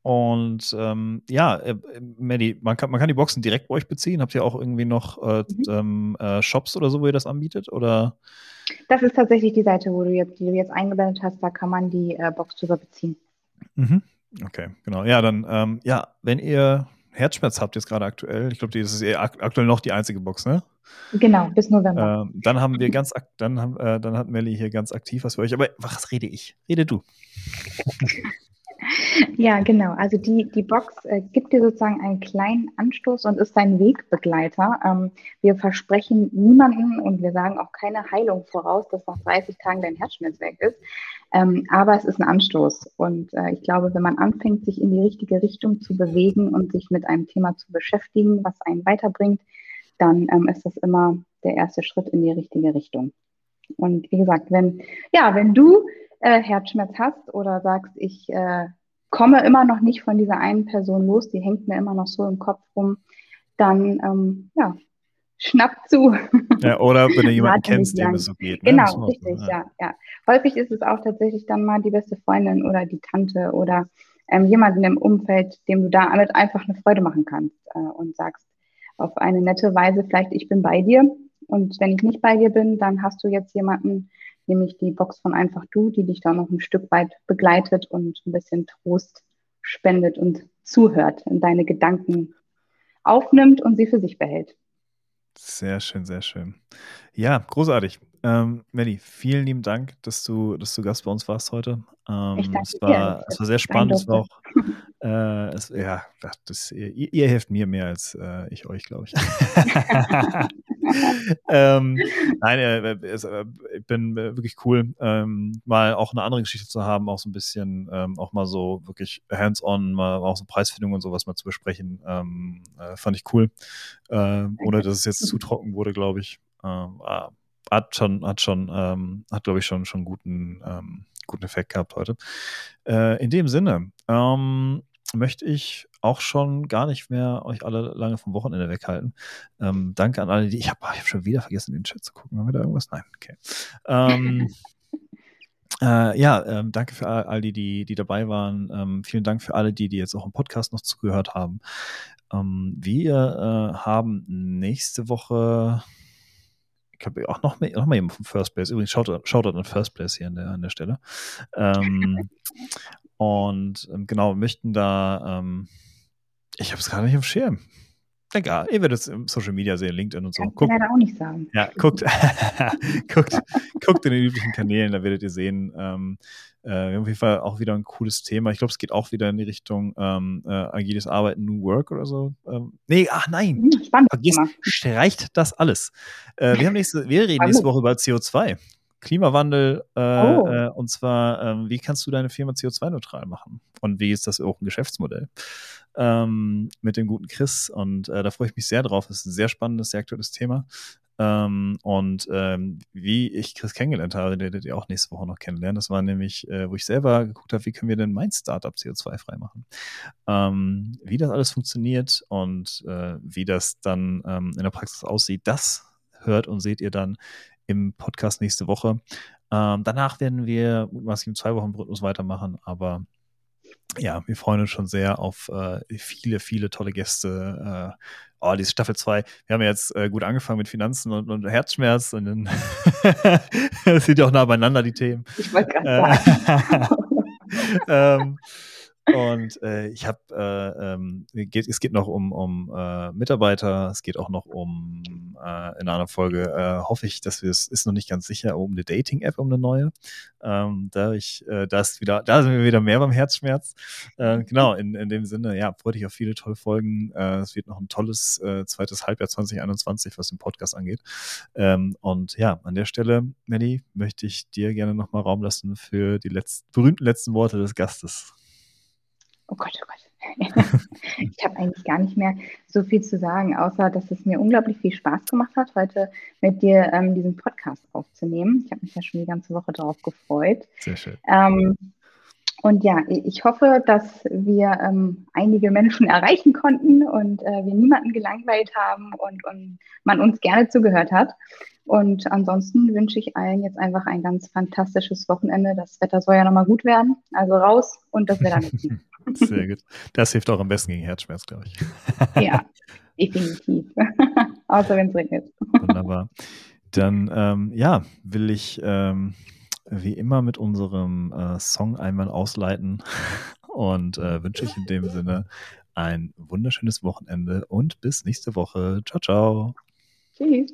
und ähm, ja, äh, Maddie, man kann, man kann die Boxen direkt bei euch beziehen. Habt ihr auch irgendwie noch äh, mhm. Ähm, äh, Shops oder so, wo ihr das anbietet? Oder? Das ist tatsächlich die Seite, wo du jetzt, die du jetzt eingeblendet hast, da kann man die äh, Box drüber beziehen. Mhm. Okay, genau. Ja, dann, ähm, ja, wenn ihr Herzschmerz habt jetzt gerade aktuell, ich glaube, das ist aktuell noch die einzige Box, ne? Genau, bis November. Ähm, dann haben wir ganz, dann haben, äh, dann hat Melly hier ganz aktiv was für euch. Aber was rede ich? Rede du. Ja, genau. Also die, die Box äh, gibt dir sozusagen einen kleinen Anstoß und ist dein Wegbegleiter. Ähm, wir versprechen niemanden und wir sagen auch keine Heilung voraus, dass nach 30 Tagen dein Herzschmerz weg ist. Ähm, aber es ist ein Anstoß. Und äh, ich glaube, wenn man anfängt, sich in die richtige Richtung zu bewegen und sich mit einem Thema zu beschäftigen, was einen weiterbringt, dann ähm, ist das immer der erste Schritt in die richtige Richtung. Und wie gesagt, wenn, ja, wenn du äh, Herzschmerz hast oder sagst, ich äh, komme immer noch nicht von dieser einen Person los, die hängt mir immer noch so im Kopf rum, dann ja, schnapp zu. Ja, oder wenn du jemanden kennst, dem es so geht. Ne? Genau, richtig, ja. ja. ja, Häufig ist es auch tatsächlich dann mal die beste Freundin oder die Tante oder ähm, jemanden im Umfeld, dem du damit einfach eine Freude machen kannst äh, und sagst auf eine nette Weise, vielleicht ich bin bei dir. Und wenn ich nicht bei dir bin, dann hast du jetzt jemanden, nämlich die Box von Einfach Du, die dich da noch ein Stück weit begleitet und ein bisschen Trost spendet und zuhört und deine Gedanken aufnimmt und sie für sich behält. Sehr schön, sehr schön. Ja, großartig. Ähm, Melli, vielen lieben Dank, dass du, dass du Gast bei uns warst heute. Ähm, ich danke es, war, dir. es war sehr spannend. Es war auch, äh, es, ja, das, ihr, ihr, helft mir mehr als äh, ich euch, glaube ich. ähm, nein, äh, es, äh, ich bin äh, wirklich cool, ähm, mal auch eine andere Geschichte zu haben, auch so ein bisschen, ähm, auch mal so wirklich hands-on, mal auch so Preisfindung und sowas mal zu besprechen. Ähm, äh, fand ich cool, ohne dass es jetzt zu trocken wurde, glaube ich. Ähm, ah, hat schon, hat schon, ähm, hat glaube ich schon schon guten ähm, guten Effekt gehabt heute. Äh, in dem Sinne ähm, möchte ich auch schon gar nicht mehr euch alle lange vom Wochenende weghalten. Ähm, danke an alle, die ich habe hab schon wieder vergessen, in den Chat zu gucken. Haben wir da irgendwas? Nein, okay. Ähm, Äh, ja, ähm, danke für all, all, die, die, die dabei waren. Ähm, vielen Dank für alle, die, die jetzt auch im Podcast noch zugehört haben. Ähm, wir äh, haben nächste Woche ich habe auch noch, mehr, noch mal jemand vom First Place. Übrigens, schaut, schaut an First Place hier an der, an der Stelle. Ähm, und ähm, genau, möchten da, ähm, ich habe es gerade nicht im Schirm. Egal, ihr werdet es im Social Media sehen, LinkedIn und so. Kann guckt, leider auch nicht sagen. Ja, guckt, guckt, guckt in den üblichen Kanälen, da werdet ihr sehen, ähm, äh, wir haben auf jeden Fall auch wieder ein cooles Thema. Ich glaube, es geht auch wieder in die Richtung ähm, äh, agiles Arbeiten, New Work oder so. Ähm, nee, ach nein. Hm, spannend. Vergiss, streicht das alles. Äh, wir, haben nächste, wir reden nächste Woche über CO2. Klimawandel äh, oh. äh, und zwar, ähm, wie kannst du deine Firma CO2-neutral machen? Und wie ist das auch ein Geschäftsmodell? Ähm, mit dem guten Chris und äh, da freue ich mich sehr drauf. Das ist ein sehr spannendes, sehr aktuelles Thema. Ähm, und ähm, wie ich Chris kennengelernt habe, werdet ihr auch nächste Woche noch kennenlernen. Das war nämlich, äh, wo ich selber geguckt habe, wie können wir denn mein Startup CO2-frei machen. Ähm, wie das alles funktioniert und äh, wie das dann ähm, in der Praxis aussieht, das hört und seht ihr dann im Podcast nächste Woche. Ähm, danach werden wir mutmaßlich im Zwei-Wochen-Rhythmus weitermachen, aber ja, wir freuen uns schon sehr auf äh, viele, viele tolle Gäste. Äh, oh, diese Staffel 2, wir haben jetzt äh, gut angefangen mit Finanzen und, und Herzschmerz und dann sind ja auch nah beieinander, die Themen. Ich wollte gerade sagen. ähm, und äh, ich habe, äh, ähm, es geht noch um, um äh, Mitarbeiter, es geht auch noch um, äh, in einer Folge äh, hoffe ich, dass wir es, ist noch nicht ganz sicher, um eine Dating-App, um eine neue. Ähm, da ich, äh, da wieder, da sind wir wieder mehr beim Herzschmerz. Äh, genau, in, in dem Sinne, ja, freue dich auf viele tolle Folgen. Äh, es wird noch ein tolles äh, zweites Halbjahr 2021, was den Podcast angeht. Ähm, und ja, an der Stelle, Melly, möchte ich dir gerne nochmal Raum lassen für die letzten, berühmten letzten Worte des Gastes. Oh Gott, oh Gott. ich habe eigentlich gar nicht mehr so viel zu sagen, außer dass es mir unglaublich viel Spaß gemacht hat, heute mit dir ähm, diesen Podcast aufzunehmen. Ich habe mich ja schon die ganze Woche darauf gefreut. Sehr schön. Ähm, und ja, ich hoffe, dass wir ähm, einige Menschen erreichen konnten und äh, wir niemanden gelangweilt haben und, und man uns gerne zugehört hat. Und ansonsten wünsche ich allen jetzt einfach ein ganz fantastisches Wochenende. Das Wetter soll ja nochmal gut werden. Also raus und das Wetter nutzen. Sehr gut. Das hilft auch am besten gegen Herzschmerz, glaube ich. Ja, definitiv. Außer wenn es regnet. Wunderbar. Dann, ähm, ja, will ich ähm, wie immer mit unserem äh, Song einmal ausleiten und äh, wünsche ich in dem Sinne ein wunderschönes Wochenende und bis nächste Woche. Ciao, ciao. Tschüss.